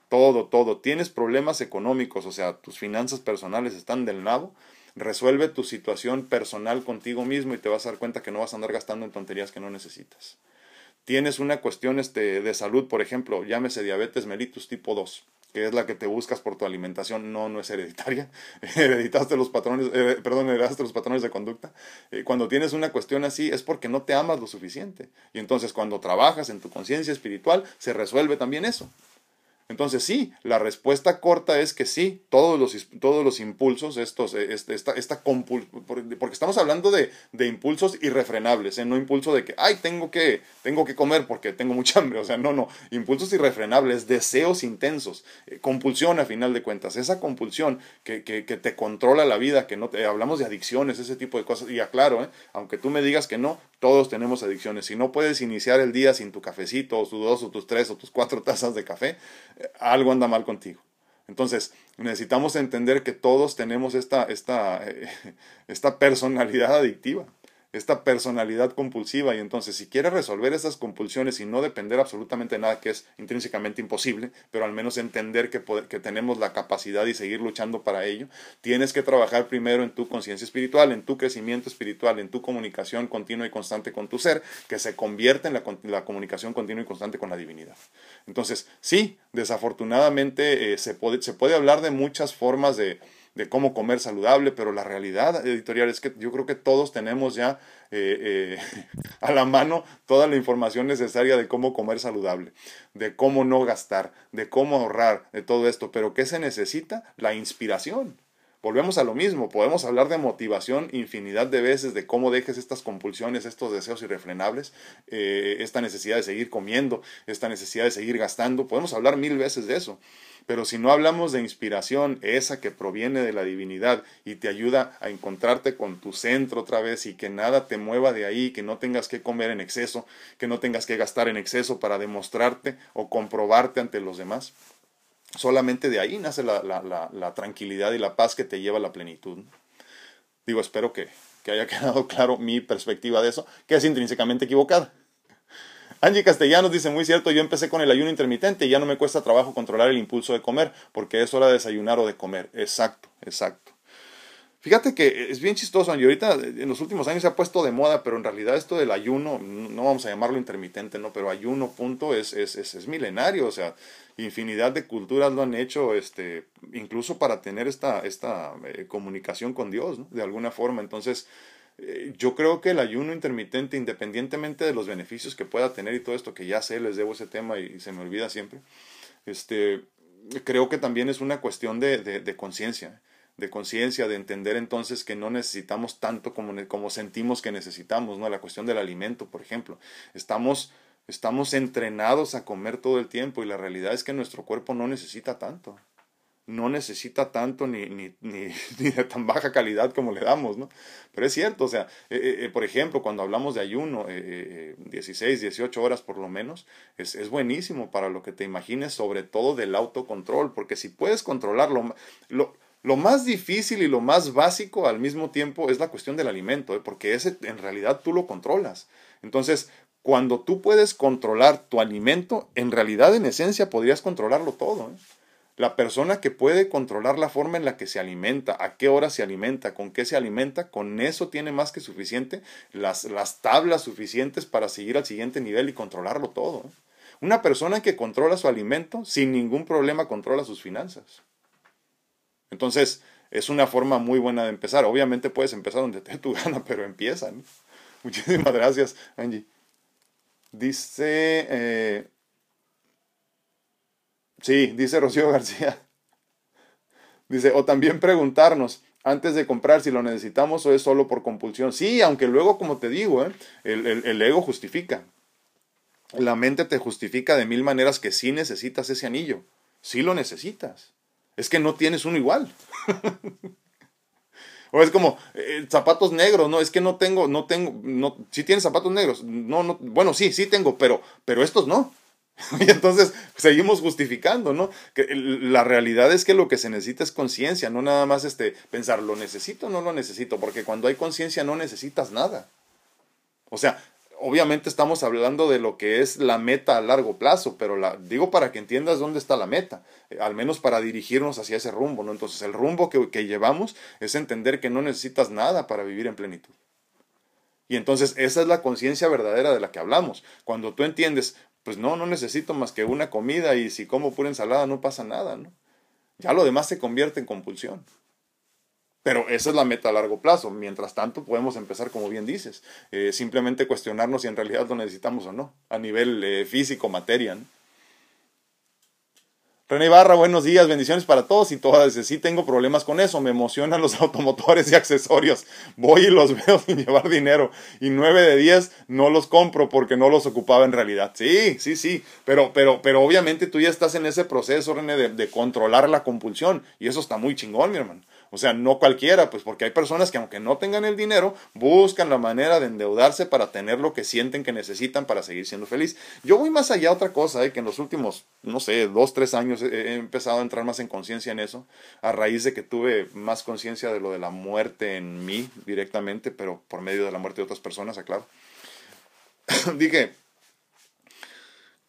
A: Todo, todo. Tienes problemas económicos, o sea, tus finanzas personales están del lado. Resuelve tu situación personal contigo mismo y te vas a dar cuenta que no vas a andar gastando en tonterías que no necesitas. Tienes una cuestión este, de salud, por ejemplo, llámese diabetes mellitus tipo 2 que es la que te buscas por tu alimentación, no, no es hereditaria, hereditaste los patrones, eh, perdón, heredaste los patrones de conducta. Eh, cuando tienes una cuestión así es porque no te amas lo suficiente. Y entonces cuando trabajas en tu conciencia espiritual, se resuelve también eso. Entonces sí, la respuesta corta es que sí, todos los, todos los impulsos, estos, eh, este, esta, esta porque estamos hablando de, de, impulsos irrefrenables, ¿eh? no impulso de que, ay, tengo que, tengo que comer porque tengo mucha hambre, o sea, no, no, impulsos irrefrenables, deseos intensos, eh, compulsión a final de cuentas, esa compulsión que, que, que, te controla la vida, que no te, hablamos de adicciones, ese tipo de cosas, y aclaro, ¿eh? aunque tú me digas que no, todos tenemos adicciones, si no puedes iniciar el día sin tu cafecito, o tus dos, o tus tres, o tus cuatro tazas de café, algo anda mal contigo. Entonces, necesitamos entender que todos tenemos esta, esta, esta personalidad adictiva esta personalidad compulsiva y entonces si quieres resolver esas compulsiones y no depender absolutamente de nada que es intrínsecamente imposible, pero al menos entender que, que tenemos la capacidad y seguir luchando para ello, tienes que trabajar primero en tu conciencia espiritual, en tu crecimiento espiritual, en tu comunicación continua y constante con tu ser, que se convierte en la, la comunicación continua y constante con la divinidad. Entonces, sí, desafortunadamente eh, se, puede, se puede hablar de muchas formas de, de cómo comer saludable, pero la realidad editorial es que yo creo que todos tenemos ya eh, eh, a la mano toda la información necesaria de cómo comer saludable, de cómo no gastar, de cómo ahorrar, de todo esto, pero ¿qué se necesita? La inspiración. Volvemos a lo mismo, podemos hablar de motivación infinidad de veces, de cómo dejes estas compulsiones, estos deseos irrefrenables, eh, esta necesidad de seguir comiendo, esta necesidad de seguir gastando, podemos hablar mil veces de eso. Pero si no hablamos de inspiración, esa que proviene de la divinidad y te ayuda a encontrarte con tu centro otra vez y que nada te mueva de ahí, que no tengas que comer en exceso, que no tengas que gastar en exceso para demostrarte o comprobarte ante los demás, solamente de ahí nace la, tranquilidad y la paz que te lleva a la plenitud. Digo, espero que, que haya quedado claro mi perspectiva de eso, que es intrínsecamente equivocada. Angie Castellanos dice, muy cierto, yo empecé con el ayuno intermitente y ya no me cuesta trabajo controlar el impulso de comer, porque es hora de desayunar o de comer. Exacto, exacto. Fíjate que es bien chistoso, Angie. Ahorita en los últimos años se ha puesto de moda, pero en realidad esto del ayuno, no vamos a llamarlo intermitente, ¿no? Pero ayuno, punto, es, es, es, milenario. O sea, infinidad de culturas lo han hecho, este, incluso para tener esta, esta eh, comunicación con Dios. De alguna forma. Entonces, eh, yo creo que el ayuno intermitente, independientemente de los beneficios que pueda tener y todo esto, que ya sé, les debo ese tema y, se me olvida siempre, este, creo que también es una cuestión de, de, conciencia, de conciencia, de entender entonces que no necesitamos tanto como, como sentimos que necesitamos, ¿no? La cuestión del alimento, por ejemplo. Estamos, estamos entrenados a comer todo el tiempo y la realidad es que nuestro cuerpo no necesita tanto no necesita tanto ni, ni, ni, de tan baja calidad como le damos, ¿no? Pero es cierto, o sea, eh, eh, eh, por ejemplo, cuando hablamos de ayuno, 16, 18 horas por lo menos, es, es, buenísimo para lo que te imagines, sobre todo del autocontrol, porque si puedes controlarlo, lo, lo más difícil y lo más básico al mismo tiempo es la cuestión del alimento, porque ese en realidad tú lo controlas. Entonces, cuando tú puedes controlar tu alimento, en realidad en esencia podrías controlarlo todo. ¿eh? La persona que puede controlar la forma en la que se alimenta, a qué hora se alimenta, con qué se alimenta, con eso tiene más que suficiente las, las tablas suficientes para seguir al siguiente nivel y controlarlo todo. ¿eh? Una persona que controla su alimento sin ningún problema controla sus finanzas. Entonces, es una forma muy buena de empezar. Obviamente puedes empezar donde te dé tu gana, pero empieza. Muchísimas gracias, Angie. Dice... Eh, Sí, dice Rocío García. Dice, o también preguntarnos antes de comprar si lo necesitamos o es solo por compulsión. Sí, aunque luego, como te digo, ¿eh? el, el, ego justifica. La mente te justifica de mil maneras que sí necesitas ese anillo. Sí lo necesitas. Es que no tienes uno igual. o es como eh, zapatos negros, no, es que no tengo, no tengo, no, sí tienes zapatos negros, no, no, bueno, sí, sí tengo, pero, pero estos no. Y entonces seguimos justificando, ¿no? Que la realidad es que lo que se necesita es conciencia, no nada más este, pensar, ¿lo necesito o no lo necesito? Porque cuando hay conciencia no necesitas nada. O sea, obviamente estamos hablando de lo que es la meta a largo plazo, pero la, digo para que entiendas dónde está la meta, eh, al menos para dirigirnos hacia ese rumbo, ¿no? Entonces el rumbo que, que llevamos es entender que no necesitas nada para vivir en plenitud. Y entonces esa es la conciencia verdadera de la que hablamos. Cuando tú entiendes, pues no, no necesito más que una comida y si como pura ensalada no pasa nada, ¿no? Ya lo demás se convierte en compulsión. Pero esa es la meta a largo plazo. Mientras tanto, podemos empezar, como bien dices, eh, simplemente cuestionarnos si en realidad lo necesitamos o no, a nivel eh, físico, materia. ¿no? René Barra, buenos días, bendiciones para todos y todas. Sí tengo problemas con eso, me emocionan los automotores y accesorios. Voy y los veo sin llevar dinero y nueve de diez no los compro porque no los ocupaba en realidad. Sí, sí, sí, pero, pero, pero obviamente tú ya estás en ese proceso, René, de controlar la compulsión y eso está muy chingón, mi hermano. O sea, no cualquiera, pues porque hay personas que aunque no tengan el dinero, buscan la manera de endeudarse para tener lo que sienten que necesitan para seguir siendo feliz. Yo voy más allá a otra cosa, eh, que en los últimos, no sé, dos, tres años he, empezado a entrar más en conciencia en eso, a raíz de que tuve más conciencia de lo de la muerte en mí directamente, pero por medio de la muerte de otras personas, aclaro. Dije,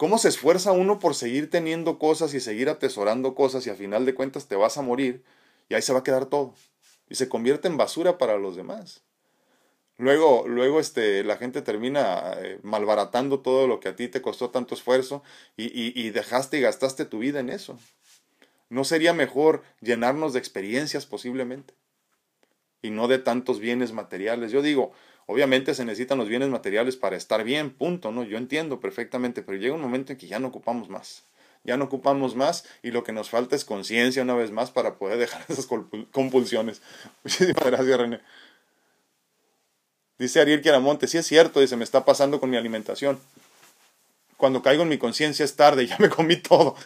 A: ¿Cómo se esfuerza uno por seguir teniendo cosas y seguir atesorando cosas y a final de cuentas te vas a morir? Y ahí se va a quedar todo. Y se convierte en basura para los demás. Luego, luego este, la gente termina eh, malbaratando todo lo que a ti te costó tanto esfuerzo y, y, y dejaste y gastaste tu vida en eso. ¿No sería mejor llenarnos de experiencias posiblemente? Y no de tantos bienes materiales. Yo digo, obviamente se necesitan los bienes materiales para estar bien, punto, ¿no? Yo entiendo perfectamente, pero llega un momento en que ya no ocupamos más ya no ocupamos más y lo que nos falta es conciencia una vez más para poder dejar esas compulsiones. Muchísimas gracias, René. Dice Ariel Quiaramonte, sí es cierto, dice, me está pasando con mi alimentación. Cuando caigo en mi conciencia es tarde, ya me comí todo.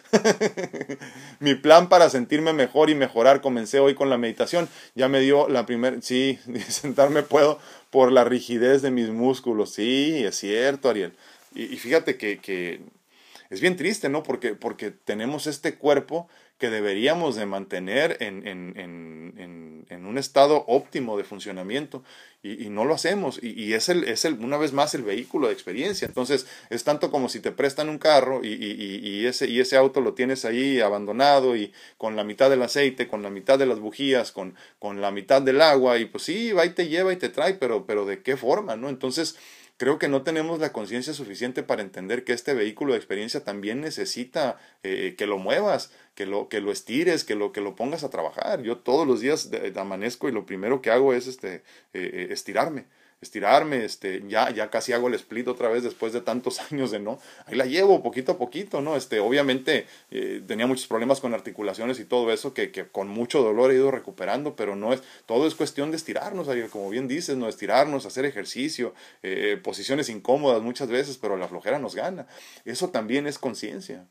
A: mi plan para sentirme mejor y mejorar comencé hoy con la meditación. Ya me dio la primera, sí, sentarme puedo por la rigidez de mis músculos. Sí, es cierto, Ariel. Y, fíjate que, que es bien triste, ¿no? Porque, porque tenemos este cuerpo que deberíamos de mantener en, en, en, en un estado óptimo de funcionamiento y, no lo hacemos. Y, y, es, el, es el, una vez más el vehículo de experiencia. Entonces es tanto como si te prestan un carro y, y, ese, y ese auto lo tienes ahí abandonado y con la mitad del aceite, con la mitad de las bujías, con, con la mitad del agua y pues sí, va y te lleva y te trae, pero, pero ¿de qué forma? ¿no? Entonces creo que no tenemos la conciencia suficiente para entender que este vehículo de experiencia también necesita eh, que lo muevas, que lo, que lo estires, que lo, que lo pongas a trabajar. Yo todos los días amanezco y lo primero que hago es este, eh, eh, estirarme estirarme, este, ya, ya casi hago el split otra vez después de tantos años de no, ahí la llevo poquito a poquito, ¿no? Este, obviamente eh, tenía muchos problemas con articulaciones y todo eso que, que, con mucho dolor he ido recuperando, pero no es, todo es cuestión de estirarnos, como bien dices, ¿no? Estirarnos, hacer ejercicio, eh, posiciones incómodas muchas veces, pero la flojera nos gana. Eso también es conciencia.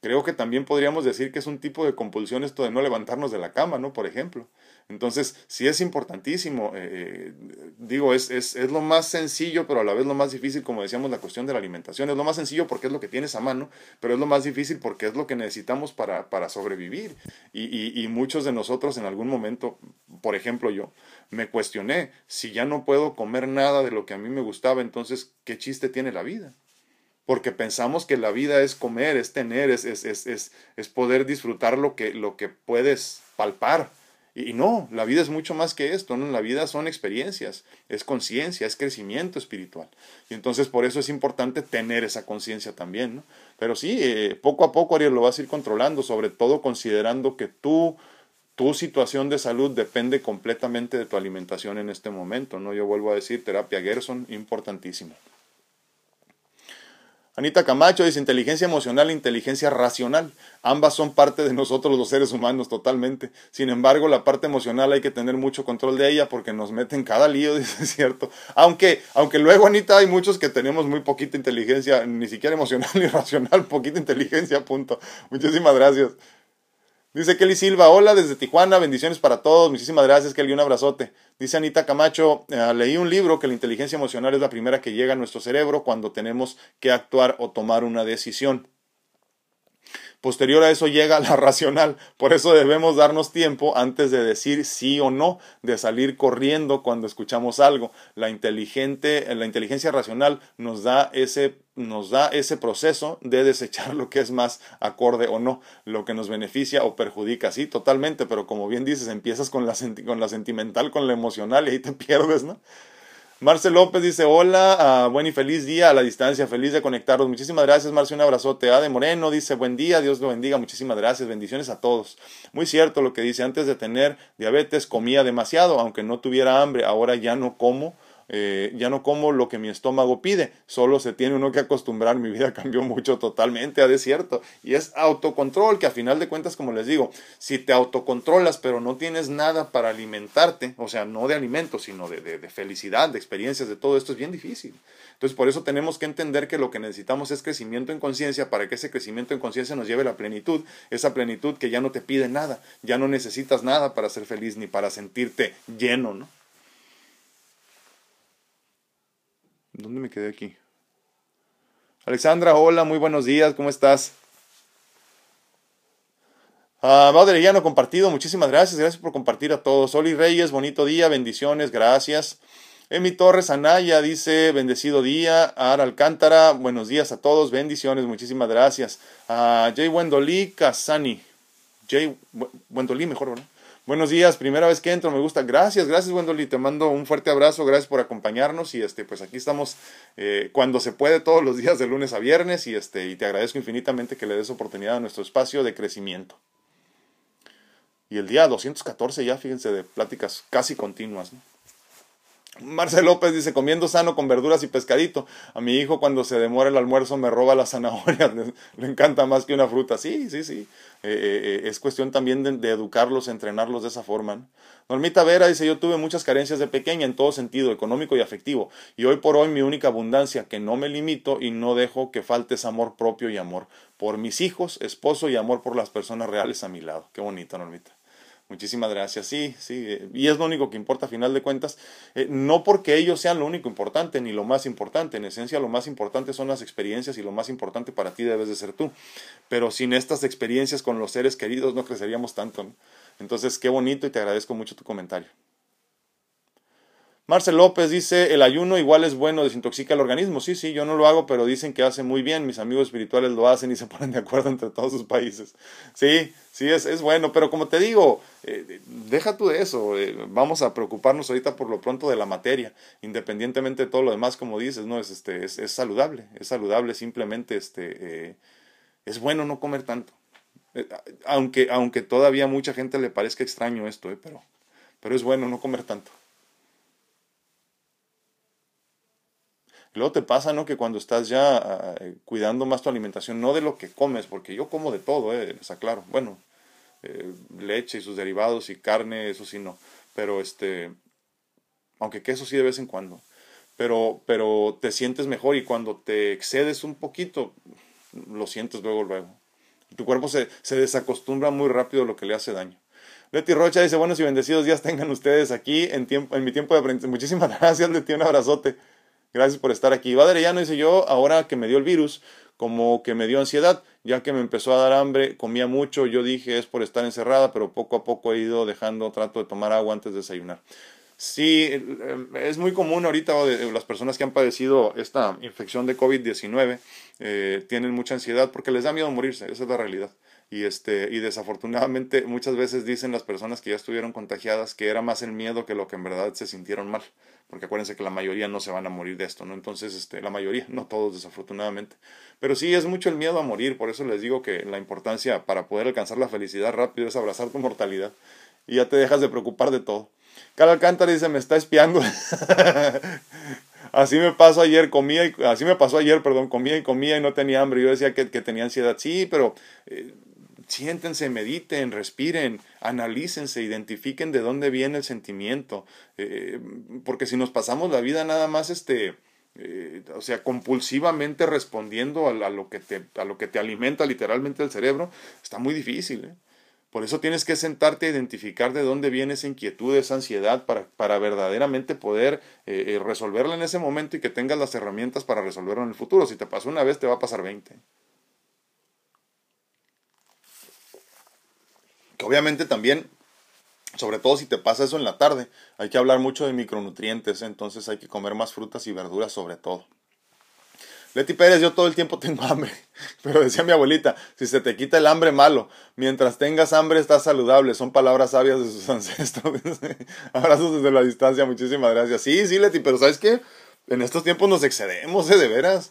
A: Creo que también podríamos decir que es un tipo de compulsión esto de no levantarnos de la cama, ¿no? Por ejemplo. Entonces, sí es importantísimo, eh, eh, digo, es, es, es, lo más sencillo, pero a la vez lo más difícil, como decíamos, la cuestión de la alimentación. Es lo más sencillo porque es lo que tienes a mano, pero es lo más difícil porque es lo que necesitamos para, para sobrevivir. Y, y, muchos de nosotros en algún momento, por ejemplo yo, me cuestioné, si ya no puedo comer nada de lo que a mí me gustaba, entonces, ¿qué chiste tiene la vida? porque pensamos que la vida es comer, es tener, es, es, es, es, poder disfrutar lo que, lo que puedes palpar. Y no, la vida es mucho más que esto, ¿no? La vida son experiencias, es conciencia, es crecimiento espiritual. Y entonces por eso es importante tener esa conciencia también, ¿no? Pero sí, eh, poco a poco, Ariel, lo vas a ir controlando, sobre todo considerando que tú, tu situación de salud depende completamente de tu alimentación en este momento, ¿no? Yo vuelvo a decir, terapia Gerson, importantísimo. Anita Camacho dice inteligencia emocional e inteligencia racional. Ambas son parte de nosotros los seres humanos totalmente. Sin embargo, la parte emocional hay que tener mucho control de ella porque nos mete en cada lío, dice cierto. Aunque, aunque luego, Anita, hay muchos que tenemos muy poquita inteligencia, ni siquiera emocional ni racional, poquita inteligencia, punto. Muchísimas gracias. Dice Kelly Silva, hola desde Tijuana, bendiciones para todos. Muchísimas gracias, Kelly, un abrazote. Dice Anita Camacho, eh, leí un libro que la inteligencia emocional es la primera que llega a nuestro cerebro cuando tenemos que actuar o tomar una decisión. Posterior a eso llega la racional. Por eso debemos darnos tiempo antes de decir sí o no, de salir corriendo cuando escuchamos algo. La, inteligente, la inteligencia racional nos da ese nos da ese proceso de desechar lo que es más acorde o no, lo que nos beneficia o perjudica, sí, totalmente, pero como bien dices, empiezas con la, con la sentimental, con la emocional y ahí te pierdes, ¿no? Marcel López dice, hola, uh, buen y feliz día a la distancia, feliz de conectarnos. Muchísimas gracias, Marce, un abrazote. Ade Moreno dice, buen día, Dios lo bendiga, muchísimas gracias, bendiciones a todos. Muy cierto lo que dice, antes de tener diabetes comía demasiado, aunque no tuviera hambre, ahora ya no como eh, ya no como lo que mi estómago pide, solo se tiene uno que acostumbrar, mi vida cambió mucho totalmente a desierto y es autocontrol que a final de cuentas, como les digo, si te autocontrolas pero no tienes nada para alimentarte, o sea, no de alimentos, sino de, de, de felicidad, de experiencias, de todo esto, es bien difícil. Entonces, por eso tenemos que entender que lo que necesitamos es crecimiento en conciencia para que ese crecimiento en conciencia nos lleve a la plenitud, esa plenitud que ya no te pide nada, ya no necesitas nada para ser feliz ni para sentirte lleno, ¿no? ¿Dónde me quedé aquí? Alexandra, hola, muy buenos días, ¿cómo estás? Uh, no compartido, muchísimas gracias, gracias por compartir a todos. Oli Reyes, bonito día, bendiciones, gracias. Emi Torres Anaya dice, bendecido día. Ara Alcántara, buenos días a todos, bendiciones, muchísimas gracias. Uh, Jay Wendolí Casani, Jay Wendolí, mejor, ¿verdad? Buenos días, primera vez que entro, me gusta. Gracias, gracias Wendoli, te mando un fuerte abrazo, gracias por acompañarnos y este, pues aquí estamos eh, cuando se puede todos los días de lunes a viernes y este, y te agradezco infinitamente que le des oportunidad a nuestro espacio de crecimiento. Y el día 214 ya, fíjense, de pláticas casi continuas. ¿no? Marcel López dice, comiendo sano con verduras y pescadito. A mi hijo cuando se demora el almuerzo me roba las zanahorias, le, encanta más que una fruta. Sí, sí, sí. Eh, eh, eh, es cuestión también de, educarlos, entrenarlos de esa forma. Normita Vera dice, yo tuve muchas carencias de pequeña en todo sentido, económico y afectivo. Y hoy por hoy mi única abundancia, que no me limito y no dejo que falte es amor propio y amor por mis hijos, esposo y amor por las personas reales a mi lado. Qué bonito, Normita. Muchísimas gracias. Sí, sí, y es lo único que importa a final de cuentas. Eh, no porque ellos sean lo único importante ni lo más importante. En esencia, lo más importante son las experiencias y lo más importante para ti debes de ser tú. Pero sin estas experiencias con los seres queridos no creceríamos tanto. Entonces, qué bonito y te agradezco mucho tu comentario. Marcel López dice, el ayuno igual es bueno, desintoxica el organismo. Sí, sí, yo no lo hago, pero dicen que hace muy bien. Mis amigos espirituales lo hacen y se ponen de acuerdo entre todos sus países. Sí, sí, es, es bueno, pero como te digo, eh, deja tú de eso. Eh, vamos a preocuparnos ahorita por lo pronto de la materia, independientemente de todo lo demás, como dices, ¿no? Es, este, es, es saludable, es saludable, simplemente este, eh, es bueno no comer tanto. aunque, aunque todavía mucha gente le parezca extraño esto, pero, pero es bueno no comer tanto. Luego te pasa, ¿no? Que cuando estás ya ah, cuidando más tu alimentación, no de lo que comes, porque yo como de todo, ¿eh? Les. Bueno, eh, leche y sus derivados y carne, eso sí no. Pero este, aunque queso sí de vez en cuando. Pero, pero te sientes mejor y cuando te excedes un poquito, lo sientes luego, luego. Tu cuerpo se, se desacostumbra muy rápido a lo que le hace daño. Leti Rocha dice, buenos y bendecidos días tengan ustedes aquí en, tiempo, en mi tiempo de aprendizaje. Muchísimas gracias, Leti, un abrazote. Gracias por estar aquí. no dice yo, ahora que me dio el virus, como que me dio ansiedad, ya que me empezó a dar hambre, comía mucho, yo dije es por estar encerrada, pero poco a poco he ido dejando, trato de tomar agua antes de desayunar. Sí, es muy común ahorita las personas que han padecido esta infección de COVID-19 eh, tienen mucha ansiedad porque les da miedo morirse, esa es la realidad. Y, este, y desafortunadamente muchas veces dicen las personas que ya estuvieron contagiadas que era más el miedo que lo que en verdad se sintieron mal porque acuérdense que la mayoría no se van a morir de esto, ¿no? Entonces, este, la mayoría, no todos desafortunadamente. Pero sí es mucho el miedo a morir, por eso les digo que la importancia para poder alcanzar la felicidad rápido es abrazar tu mortalidad y ya te dejas de preocupar de todo. Carl Alcántara dice, me está espiando. así me pasó ayer, comía y, así me pasó ayer, perdón, comía y comía y no tenía hambre. Yo decía que, que tenía ansiedad. Sí, pero eh, siéntense, mediten, respiren, analícense, identifiquen de dónde viene el sentimiento, eh, porque si nos pasamos la vida nada más este, eh, o sea, compulsivamente respondiendo a, lo que te, a lo que te alimenta literalmente el cerebro, está muy difícil. ¿eh? Por eso tienes que sentarte a identificar de dónde viene esa inquietud, esa ansiedad, para, para verdaderamente poder resolverla en ese momento y que tengas las herramientas para resolverlo en el futuro. Si te pasó una vez, te va a pasar 20. Que obviamente también, sobre todo si te pasa eso en la tarde, hay que hablar mucho de micronutrientes, entonces hay que comer más frutas y verduras sobre todo. Leti Pérez, yo todo el tiempo tengo hambre, pero decía mi abuelita, si se te quita el hambre, malo. Mientras tengas hambre, estás saludable. Son palabras sabias de sus ancestros. Abrazos desde la distancia, muchísimas gracias. Sí, sí, Leti, pero ¿sabes qué? En estos tiempos nos excedemos, ¿eh? De veras.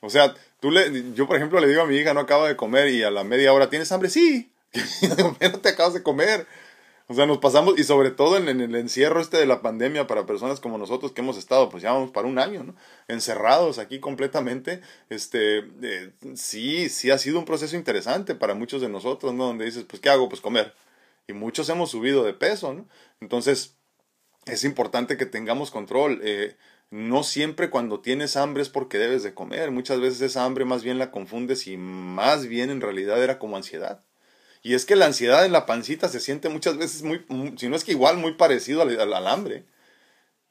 A: O sea, tú le, yo por ejemplo le digo a mi hija, no acaba de comer y a la media hora, ¿tienes hambre? Sí. no te acabas de comer. O sea, nos pasamos, y sobre todo en, el encierro este de la pandemia para personas como nosotros que hemos estado, pues ya vamos para un año, ¿no? Encerrados aquí completamente, este, eh, sí, sí ha sido un proceso interesante para muchos de nosotros, ¿no? Donde dices, pues, ¿qué hago? Pues comer. Y muchos hemos subido de peso, ¿no? Entonces, es importante que tengamos control. Eh, no siempre cuando tienes hambre es porque debes de comer. Muchas veces esa hambre más bien la confundes y más bien en realidad era como ansiedad. Y es que la ansiedad en la pancita se siente muchas veces muy, si no es que igual, muy parecido al, hambre.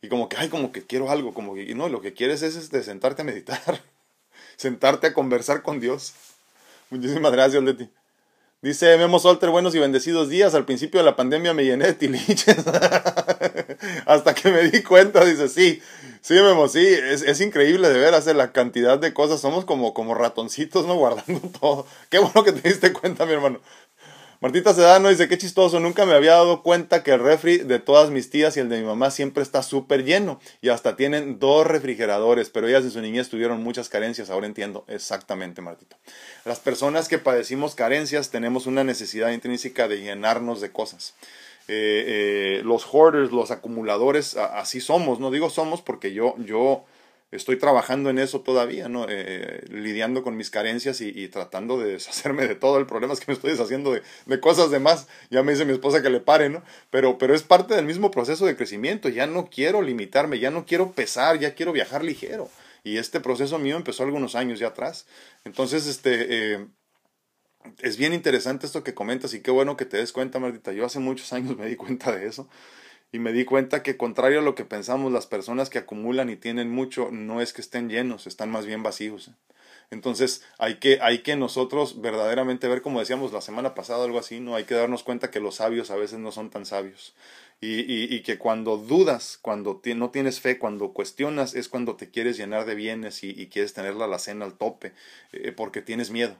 A: Y como que, ay, como que quiero algo, como que, no, lo que quieres es este, sentarte a meditar, sentarte a conversar con Dios. Muchísimas gracias, Leti. Dice Memo Solter, buenos y bendecidos días. Al principio de la pandemia me llené de tiliches. Hasta que me di cuenta, dice, sí, sí, Memo, sí, es, es increíble de ver hacer la cantidad de cosas. Somos como, como ratoncitos, ¿no? Guardando todo. Qué bueno que te diste cuenta, mi hermano. Martita Sedano dice, qué chistoso, nunca me había dado cuenta que el refri de todas mis tías y el de mi mamá siempre está súper lleno y hasta tienen dos refrigeradores, pero ellas en su niñez tuvieron muchas carencias, ahora entiendo exactamente, Martita. Las personas que padecimos carencias tenemos una necesidad intrínseca de llenarnos de cosas. Eh, eh, los hoarders, los acumuladores, así somos, no digo somos porque yo, yo, estoy trabajando en eso todavía, ¿no? Eh, lidiando con mis carencias y, tratando de deshacerme de todo. El problema es que me estoy deshaciendo de, de, cosas de más. Ya me dice mi esposa que le pare, ¿no? Pero, pero es parte del mismo proceso de crecimiento. Ya no quiero limitarme, ya no quiero pesar, ya quiero viajar ligero. Y este proceso mío empezó algunos años ya atrás. Entonces, este... Eh, es bien interesante esto que comentas y qué bueno que te des cuenta, Martita. Yo hace muchos años me di cuenta de eso y me di cuenta que contrario a lo que pensamos, las personas que acumulan y tienen mucho no es que estén llenos, están más bien vacíos. Entonces hay que, hay que nosotros verdaderamente ver, como decíamos la semana pasada, algo así, ¿no? Hay que darnos cuenta que los sabios a veces no son tan sabios. Y, y, que cuando dudas, cuando no tienes fe, cuando cuestionas, es cuando te quieres llenar de bienes y, y quieres tener la alacena al tope, eh, porque tienes miedo.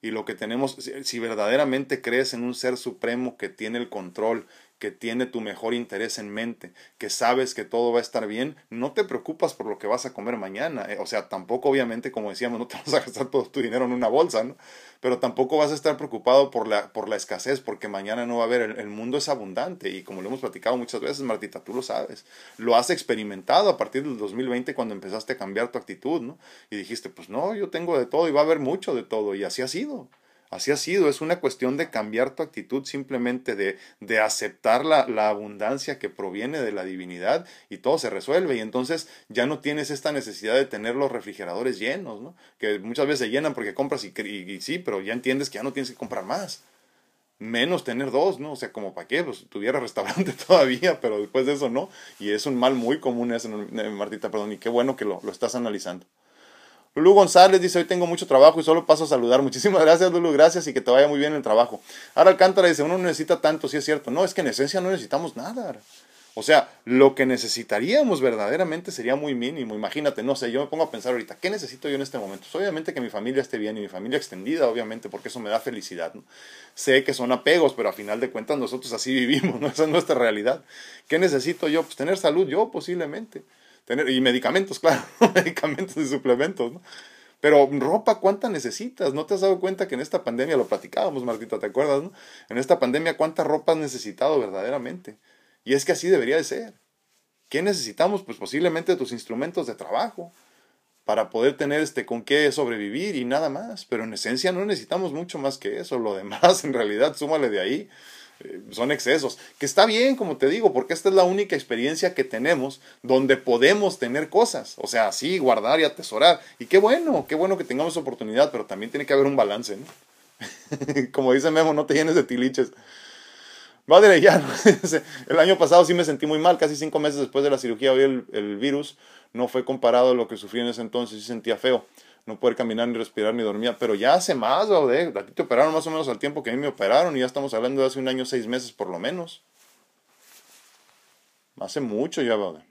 A: Y lo que tenemos, si verdaderamente crees en un ser supremo que tiene el control, que tiene tu mejor interés en mente, que sabes que todo va a estar bien, no te preocupas por lo que vas a comer mañana. Eh, o sea, tampoco obviamente, como decíamos, no te vas a gastar todo tu dinero en una bolsa, ¿no? Pero tampoco vas a estar preocupado por la, por la escasez, porque mañana no va a haber, el, mundo es abundante y como lo hemos platicado muchas veces, Martita, tú lo sabes, lo has experimentado a partir del 2020 cuando empezaste a cambiar tu actitud, ¿no? Y dijiste, pues no, yo tengo de todo y va a haber mucho de todo y así ha sido. Así ha sido, es una cuestión de cambiar tu actitud, simplemente de, de aceptar la, la, abundancia que proviene de la divinidad y todo se resuelve. Y entonces ya no tienes esta necesidad de tener los refrigeradores llenos, ¿no? Que muchas veces se llenan porque compras y, sí, pero ya entiendes que ya no tienes que comprar más. Menos tener dos, ¿no? O sea, como para qué, pues tuviera restaurante todavía, pero después de eso no. Y es un mal muy común ese, Martita, perdón, y qué bueno que lo, lo estás analizando. Lulu González dice, hoy tengo mucho trabajo y solo paso a saludar. Muchísimas gracias, Lulu, gracias y que te vaya muy bien el trabajo. Ahora Alcántara dice, uno no necesita tanto, sí es cierto. No, es que en esencia no necesitamos nada. O sea, lo que necesitaríamos verdaderamente sería muy mínimo. Imagínate, no sé, yo me pongo a pensar ahorita, ¿qué necesito yo en este momento? Pues obviamente que mi familia esté bien y mi familia extendida, obviamente, porque eso me da felicidad. Sé que son apegos, pero a final de cuentas nosotros así vivimos, ¿no? Esa es nuestra realidad. ¿Qué necesito yo? Pues tener salud, yo posiblemente tener, y medicamentos, claro, medicamentos y suplementos, ¿no? Pero ropa, ¿cuánta necesitas? ¿No te has dado cuenta que en esta pandemia, lo platicábamos, Martita, ¿te acuerdas? No? En esta pandemia, ¿cuánta ropa has necesitado verdaderamente? Y es que así debería de ser. ¿Qué necesitamos? Pues posiblemente tus instrumentos de trabajo para poder tener este con qué sobrevivir y nada más. Pero en esencia no necesitamos mucho más que eso. Lo demás, en realidad, súmale de ahí son excesos. Que está bien, como te digo, porque esta es la única experiencia que tenemos donde podemos tener cosas. O sea, sí, guardar y atesorar. Y qué bueno, qué bueno que tengamos oportunidad, pero también tiene que haber un balance, ¿no? Como dice Memo, no te llenes de tiliches. Madre, ya, el año pasado sí me sentí muy mal, casi cinco meses después de la cirugía vi el, el virus, no fue comparado a lo que sufrí en ese entonces, sí sentía feo, no poder caminar, ni respirar, ni dormir, pero ya hace más, de aquí te operaron más o menos al tiempo que a mí me operaron, y ya estamos hablando de hace un año, seis meses por lo menos. Hace mucho ya, Baude.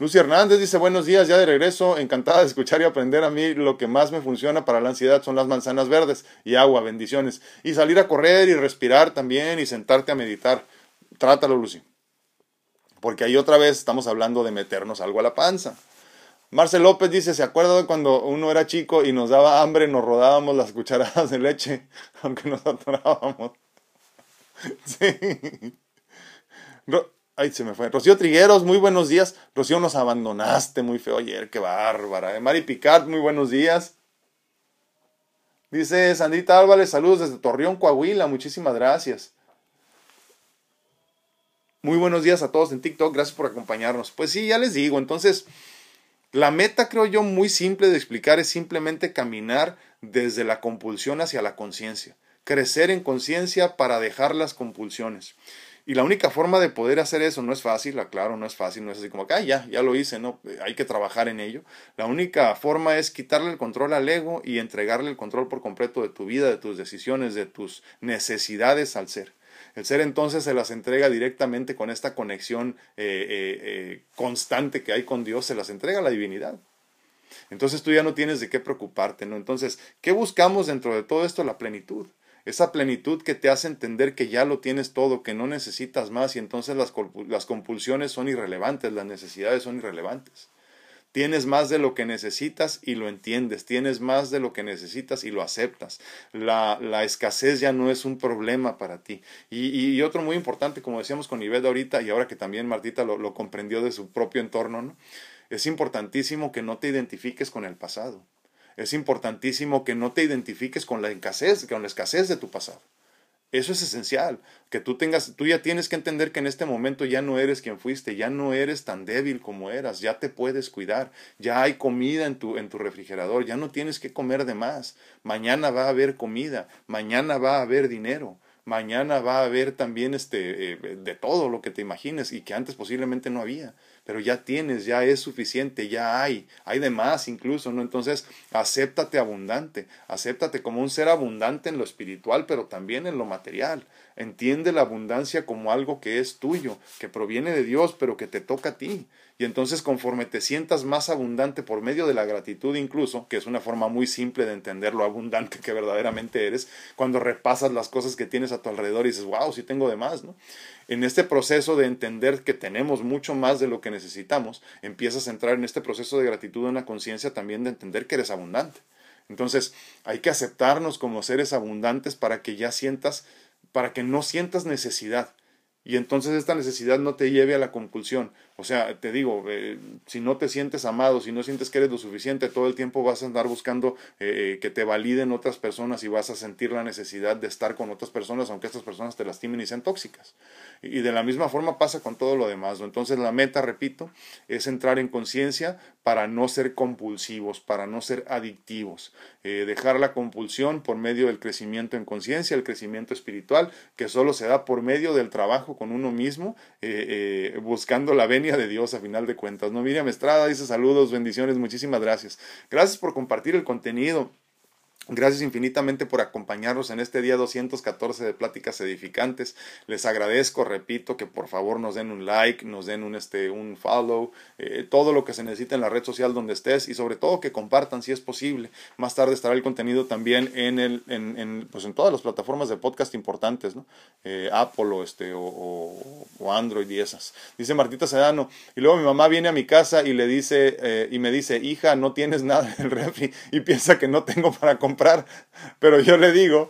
A: Lucy Hernández dice, buenos días, ya de regreso, encantada de escuchar y aprender. A mí lo que más me funciona para la ansiedad son las manzanas verdes y agua, bendiciones. Y salir a correr y respirar también y sentarte a meditar. Trátalo, Lucy. Porque ahí otra vez estamos hablando de meternos algo a la panza. Marcel López dice, ¿se acuerda de cuando uno era chico y nos daba hambre, nos rodábamos las cucharadas de leche, aunque nos atorábamos? Sí. Ay, se me fue. Rocío Trigueros, muy buenos días. Rocío, nos abandonaste muy feo ayer, qué bárbara. ¿eh? Mari Picard, muy buenos días. Dice Sandrita Álvarez, saludos desde Torreón, Coahuila, muchísimas gracias. Muy buenos días a todos en TikTok, gracias por acompañarnos. Pues sí, ya les digo, entonces, la meta creo yo muy simple de explicar es simplemente caminar desde la compulsión hacia la conciencia, crecer en conciencia para dejar las compulsiones. Y la única forma de poder hacer eso no es fácil, aclaro, no es fácil, no es así como que, ah, ya, ya lo hice, no, hay que trabajar en ello. La única forma es quitarle el control al ego y entregarle el control por completo de tu vida, de tus decisiones, de tus necesidades al ser. El ser entonces se las entrega directamente con esta conexión eh, eh, eh, constante que hay con Dios, se las entrega a la divinidad. Entonces tú ya no tienes de qué preocuparte, ¿no? Entonces, ¿qué buscamos dentro de todo esto? La plenitud esa plenitud que te hace entender que ya lo tienes todo, que no necesitas más y entonces las, las compulsiones son irrelevantes, las necesidades son irrelevantes. Tienes más de lo que necesitas y lo entiendes, tienes más de lo que necesitas y lo aceptas. La, la escasez ya no es un problema para ti. Y, y, otro muy importante, como decíamos con Ivette ahorita, y ahora que también Martita lo, lo comprendió de su propio entorno, ¿no? es importantísimo que no te identifiques con el pasado es importantísimo que no te identifiques con la escasez, con la escasez de tu pasado. Eso es esencial, que tú tengas, tú ya tienes que entender que en este momento ya no eres quien fuiste, ya no eres tan débil como eras, ya te puedes cuidar, ya hay comida en tu, en tu refrigerador, ya no tienes que comer de más, mañana va a haber comida, mañana va a haber dinero, mañana va a haber también este, eh, de todo lo que te imagines y que antes posiblemente no había pero ya tienes, ya es suficiente, ya hay, hay de más incluso, ¿no? Entonces, acéptate abundante, acéptate como un ser abundante en lo espiritual, pero también en lo material. Entiende la abundancia como algo que es tuyo, que proviene de Dios, pero que te toca a ti. Y entonces conforme te sientas más abundante por medio de la gratitud incluso, que es una forma muy simple de entender lo abundante que verdaderamente eres, cuando repasas las cosas que tienes a tu alrededor y dices, wow, sí tengo de más, ¿no? En este proceso de entender que tenemos mucho más de lo que necesitamos, empiezas a entrar en este proceso de gratitud, en una conciencia también de entender que eres abundante. Entonces, hay que aceptarnos como seres abundantes para que ya sientas, para que no sientas necesidad. Y entonces esta necesidad no te lleve a la compulsión. O sea, te digo, eh, si no te sientes amado, si no sientes que eres lo suficiente, todo el tiempo vas a andar buscando eh, eh, que te validen otras personas y vas a sentir la necesidad de estar con otras personas, aunque estas personas te lastimen y sean tóxicas. Y de la misma forma pasa con todo lo demás. Entonces la meta, repito, es entrar en conciencia para no ser compulsivos, para no ser adictivos. dejar la compulsión por medio del crecimiento en conciencia, el crecimiento espiritual, que solo se da por medio del trabajo con uno mismo, buscando la venia de Dios a final de cuentas. ¿no? Miriam Estrada dice saludos, bendiciones, muchísimas gracias. Gracias por compartir el contenido. Gracias infinitamente por acompañarnos en este día 214 de Pláticas Edificantes. Les agradezco, repito, que por favor nos den un like, nos den un, este, un follow, eh, todo lo que se necesita en la red social donde estés y sobre todo que compartan si es posible. Más tarde estará el contenido también en, el, en, en, pues en todas las plataformas de podcast importantes, ¿no? Eh, Apple o, este, o, o, Android y esas. Dice Martita Sedano. Y luego mi mamá viene a mi casa y le dice, eh, y me dice, hija, no tienes nada en el refri y piensa que no tengo para comprar pero yo le digo,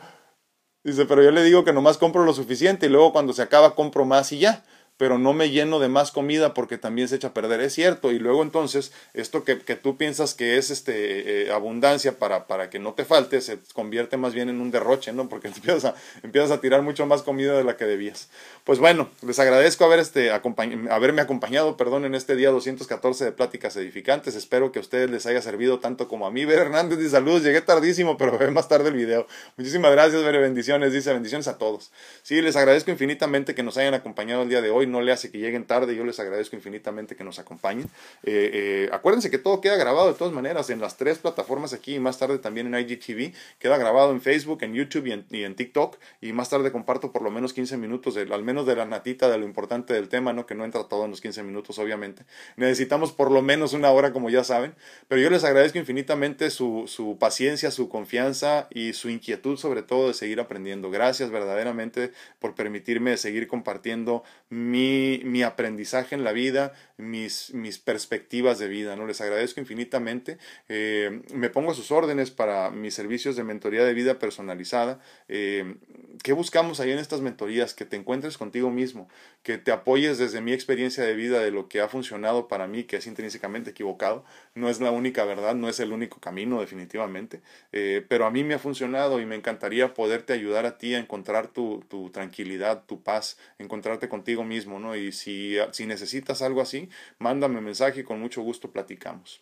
A: dice, pero yo le digo que nomás compro lo suficiente y luego cuando se acaba compro más y ya. Pero no me lleno de más comida porque también se echa a perder. Es cierto, y luego entonces esto que, que tú piensas que es este, eh, abundancia para, para que no te falte, se convierte más bien en un derroche, ¿no? Porque empiezas a, empiezas a tirar mucho más comida de la que debías. Pues bueno, les agradezco haber este, haberme acompañado perdón, en este día 214 de Pláticas Edificantes. Espero que a ustedes les haya servido tanto como a mí. Ver Hernández dice saludos, llegué tardísimo, pero ve más tarde el video. Muchísimas gracias, Ver, bendiciones, dice bendiciones a todos. Sí, les agradezco infinitamente que nos hayan acompañado el día de hoy no le hace que lleguen tarde, yo les agradezco infinitamente que nos acompañen. Eh, eh, acuérdense que todo queda grabado de todas maneras en las tres plataformas aquí y más tarde también en IGTV, queda grabado en Facebook, en YouTube y en, TikTok y más tarde comparto por lo menos 15 minutos, al menos de la natita de lo importante del tema, ¿no? que no entra todo en los 15 minutos obviamente. Necesitamos por lo menos una hora como ya saben, pero yo les agradezco infinitamente su, su paciencia, su confianza y su inquietud sobre todo de seguir aprendiendo. Gracias verdaderamente por permitirme seguir compartiendo mi mi, aprendizaje en la vida, mis, mis perspectivas de vida. ¿no? Les agradezco infinitamente. Eh, me pongo a sus órdenes para mis servicios de mentoría de vida personalizada. Eh, ¿Qué buscamos ahí en estas mentorías? Que te encuentres contigo mismo, que te apoyes desde mi experiencia de vida, de lo que ha funcionado para mí, que es intrínsecamente equivocado. No es la única verdad, no es el único camino definitivamente, eh, pero a mí me ha funcionado y me encantaría poderte ayudar a ti a encontrar tu, tu tranquilidad, tu paz, encontrarte contigo mismo, Y si, si necesitas algo así, mándame mensaje y con mucho gusto platicamos.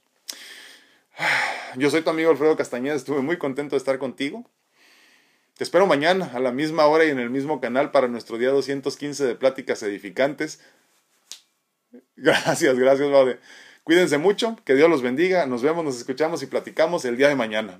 A: Yo soy tu amigo Alfredo Castañeda, estuve muy contento de estar contigo. Te espero mañana a la misma hora y en el mismo canal para nuestro día 215 de Pláticas Edificantes. Gracias, gracias, Bade. Cuídense mucho, que Dios los bendiga. Nos vemos, nos escuchamos y platicamos el día de mañana.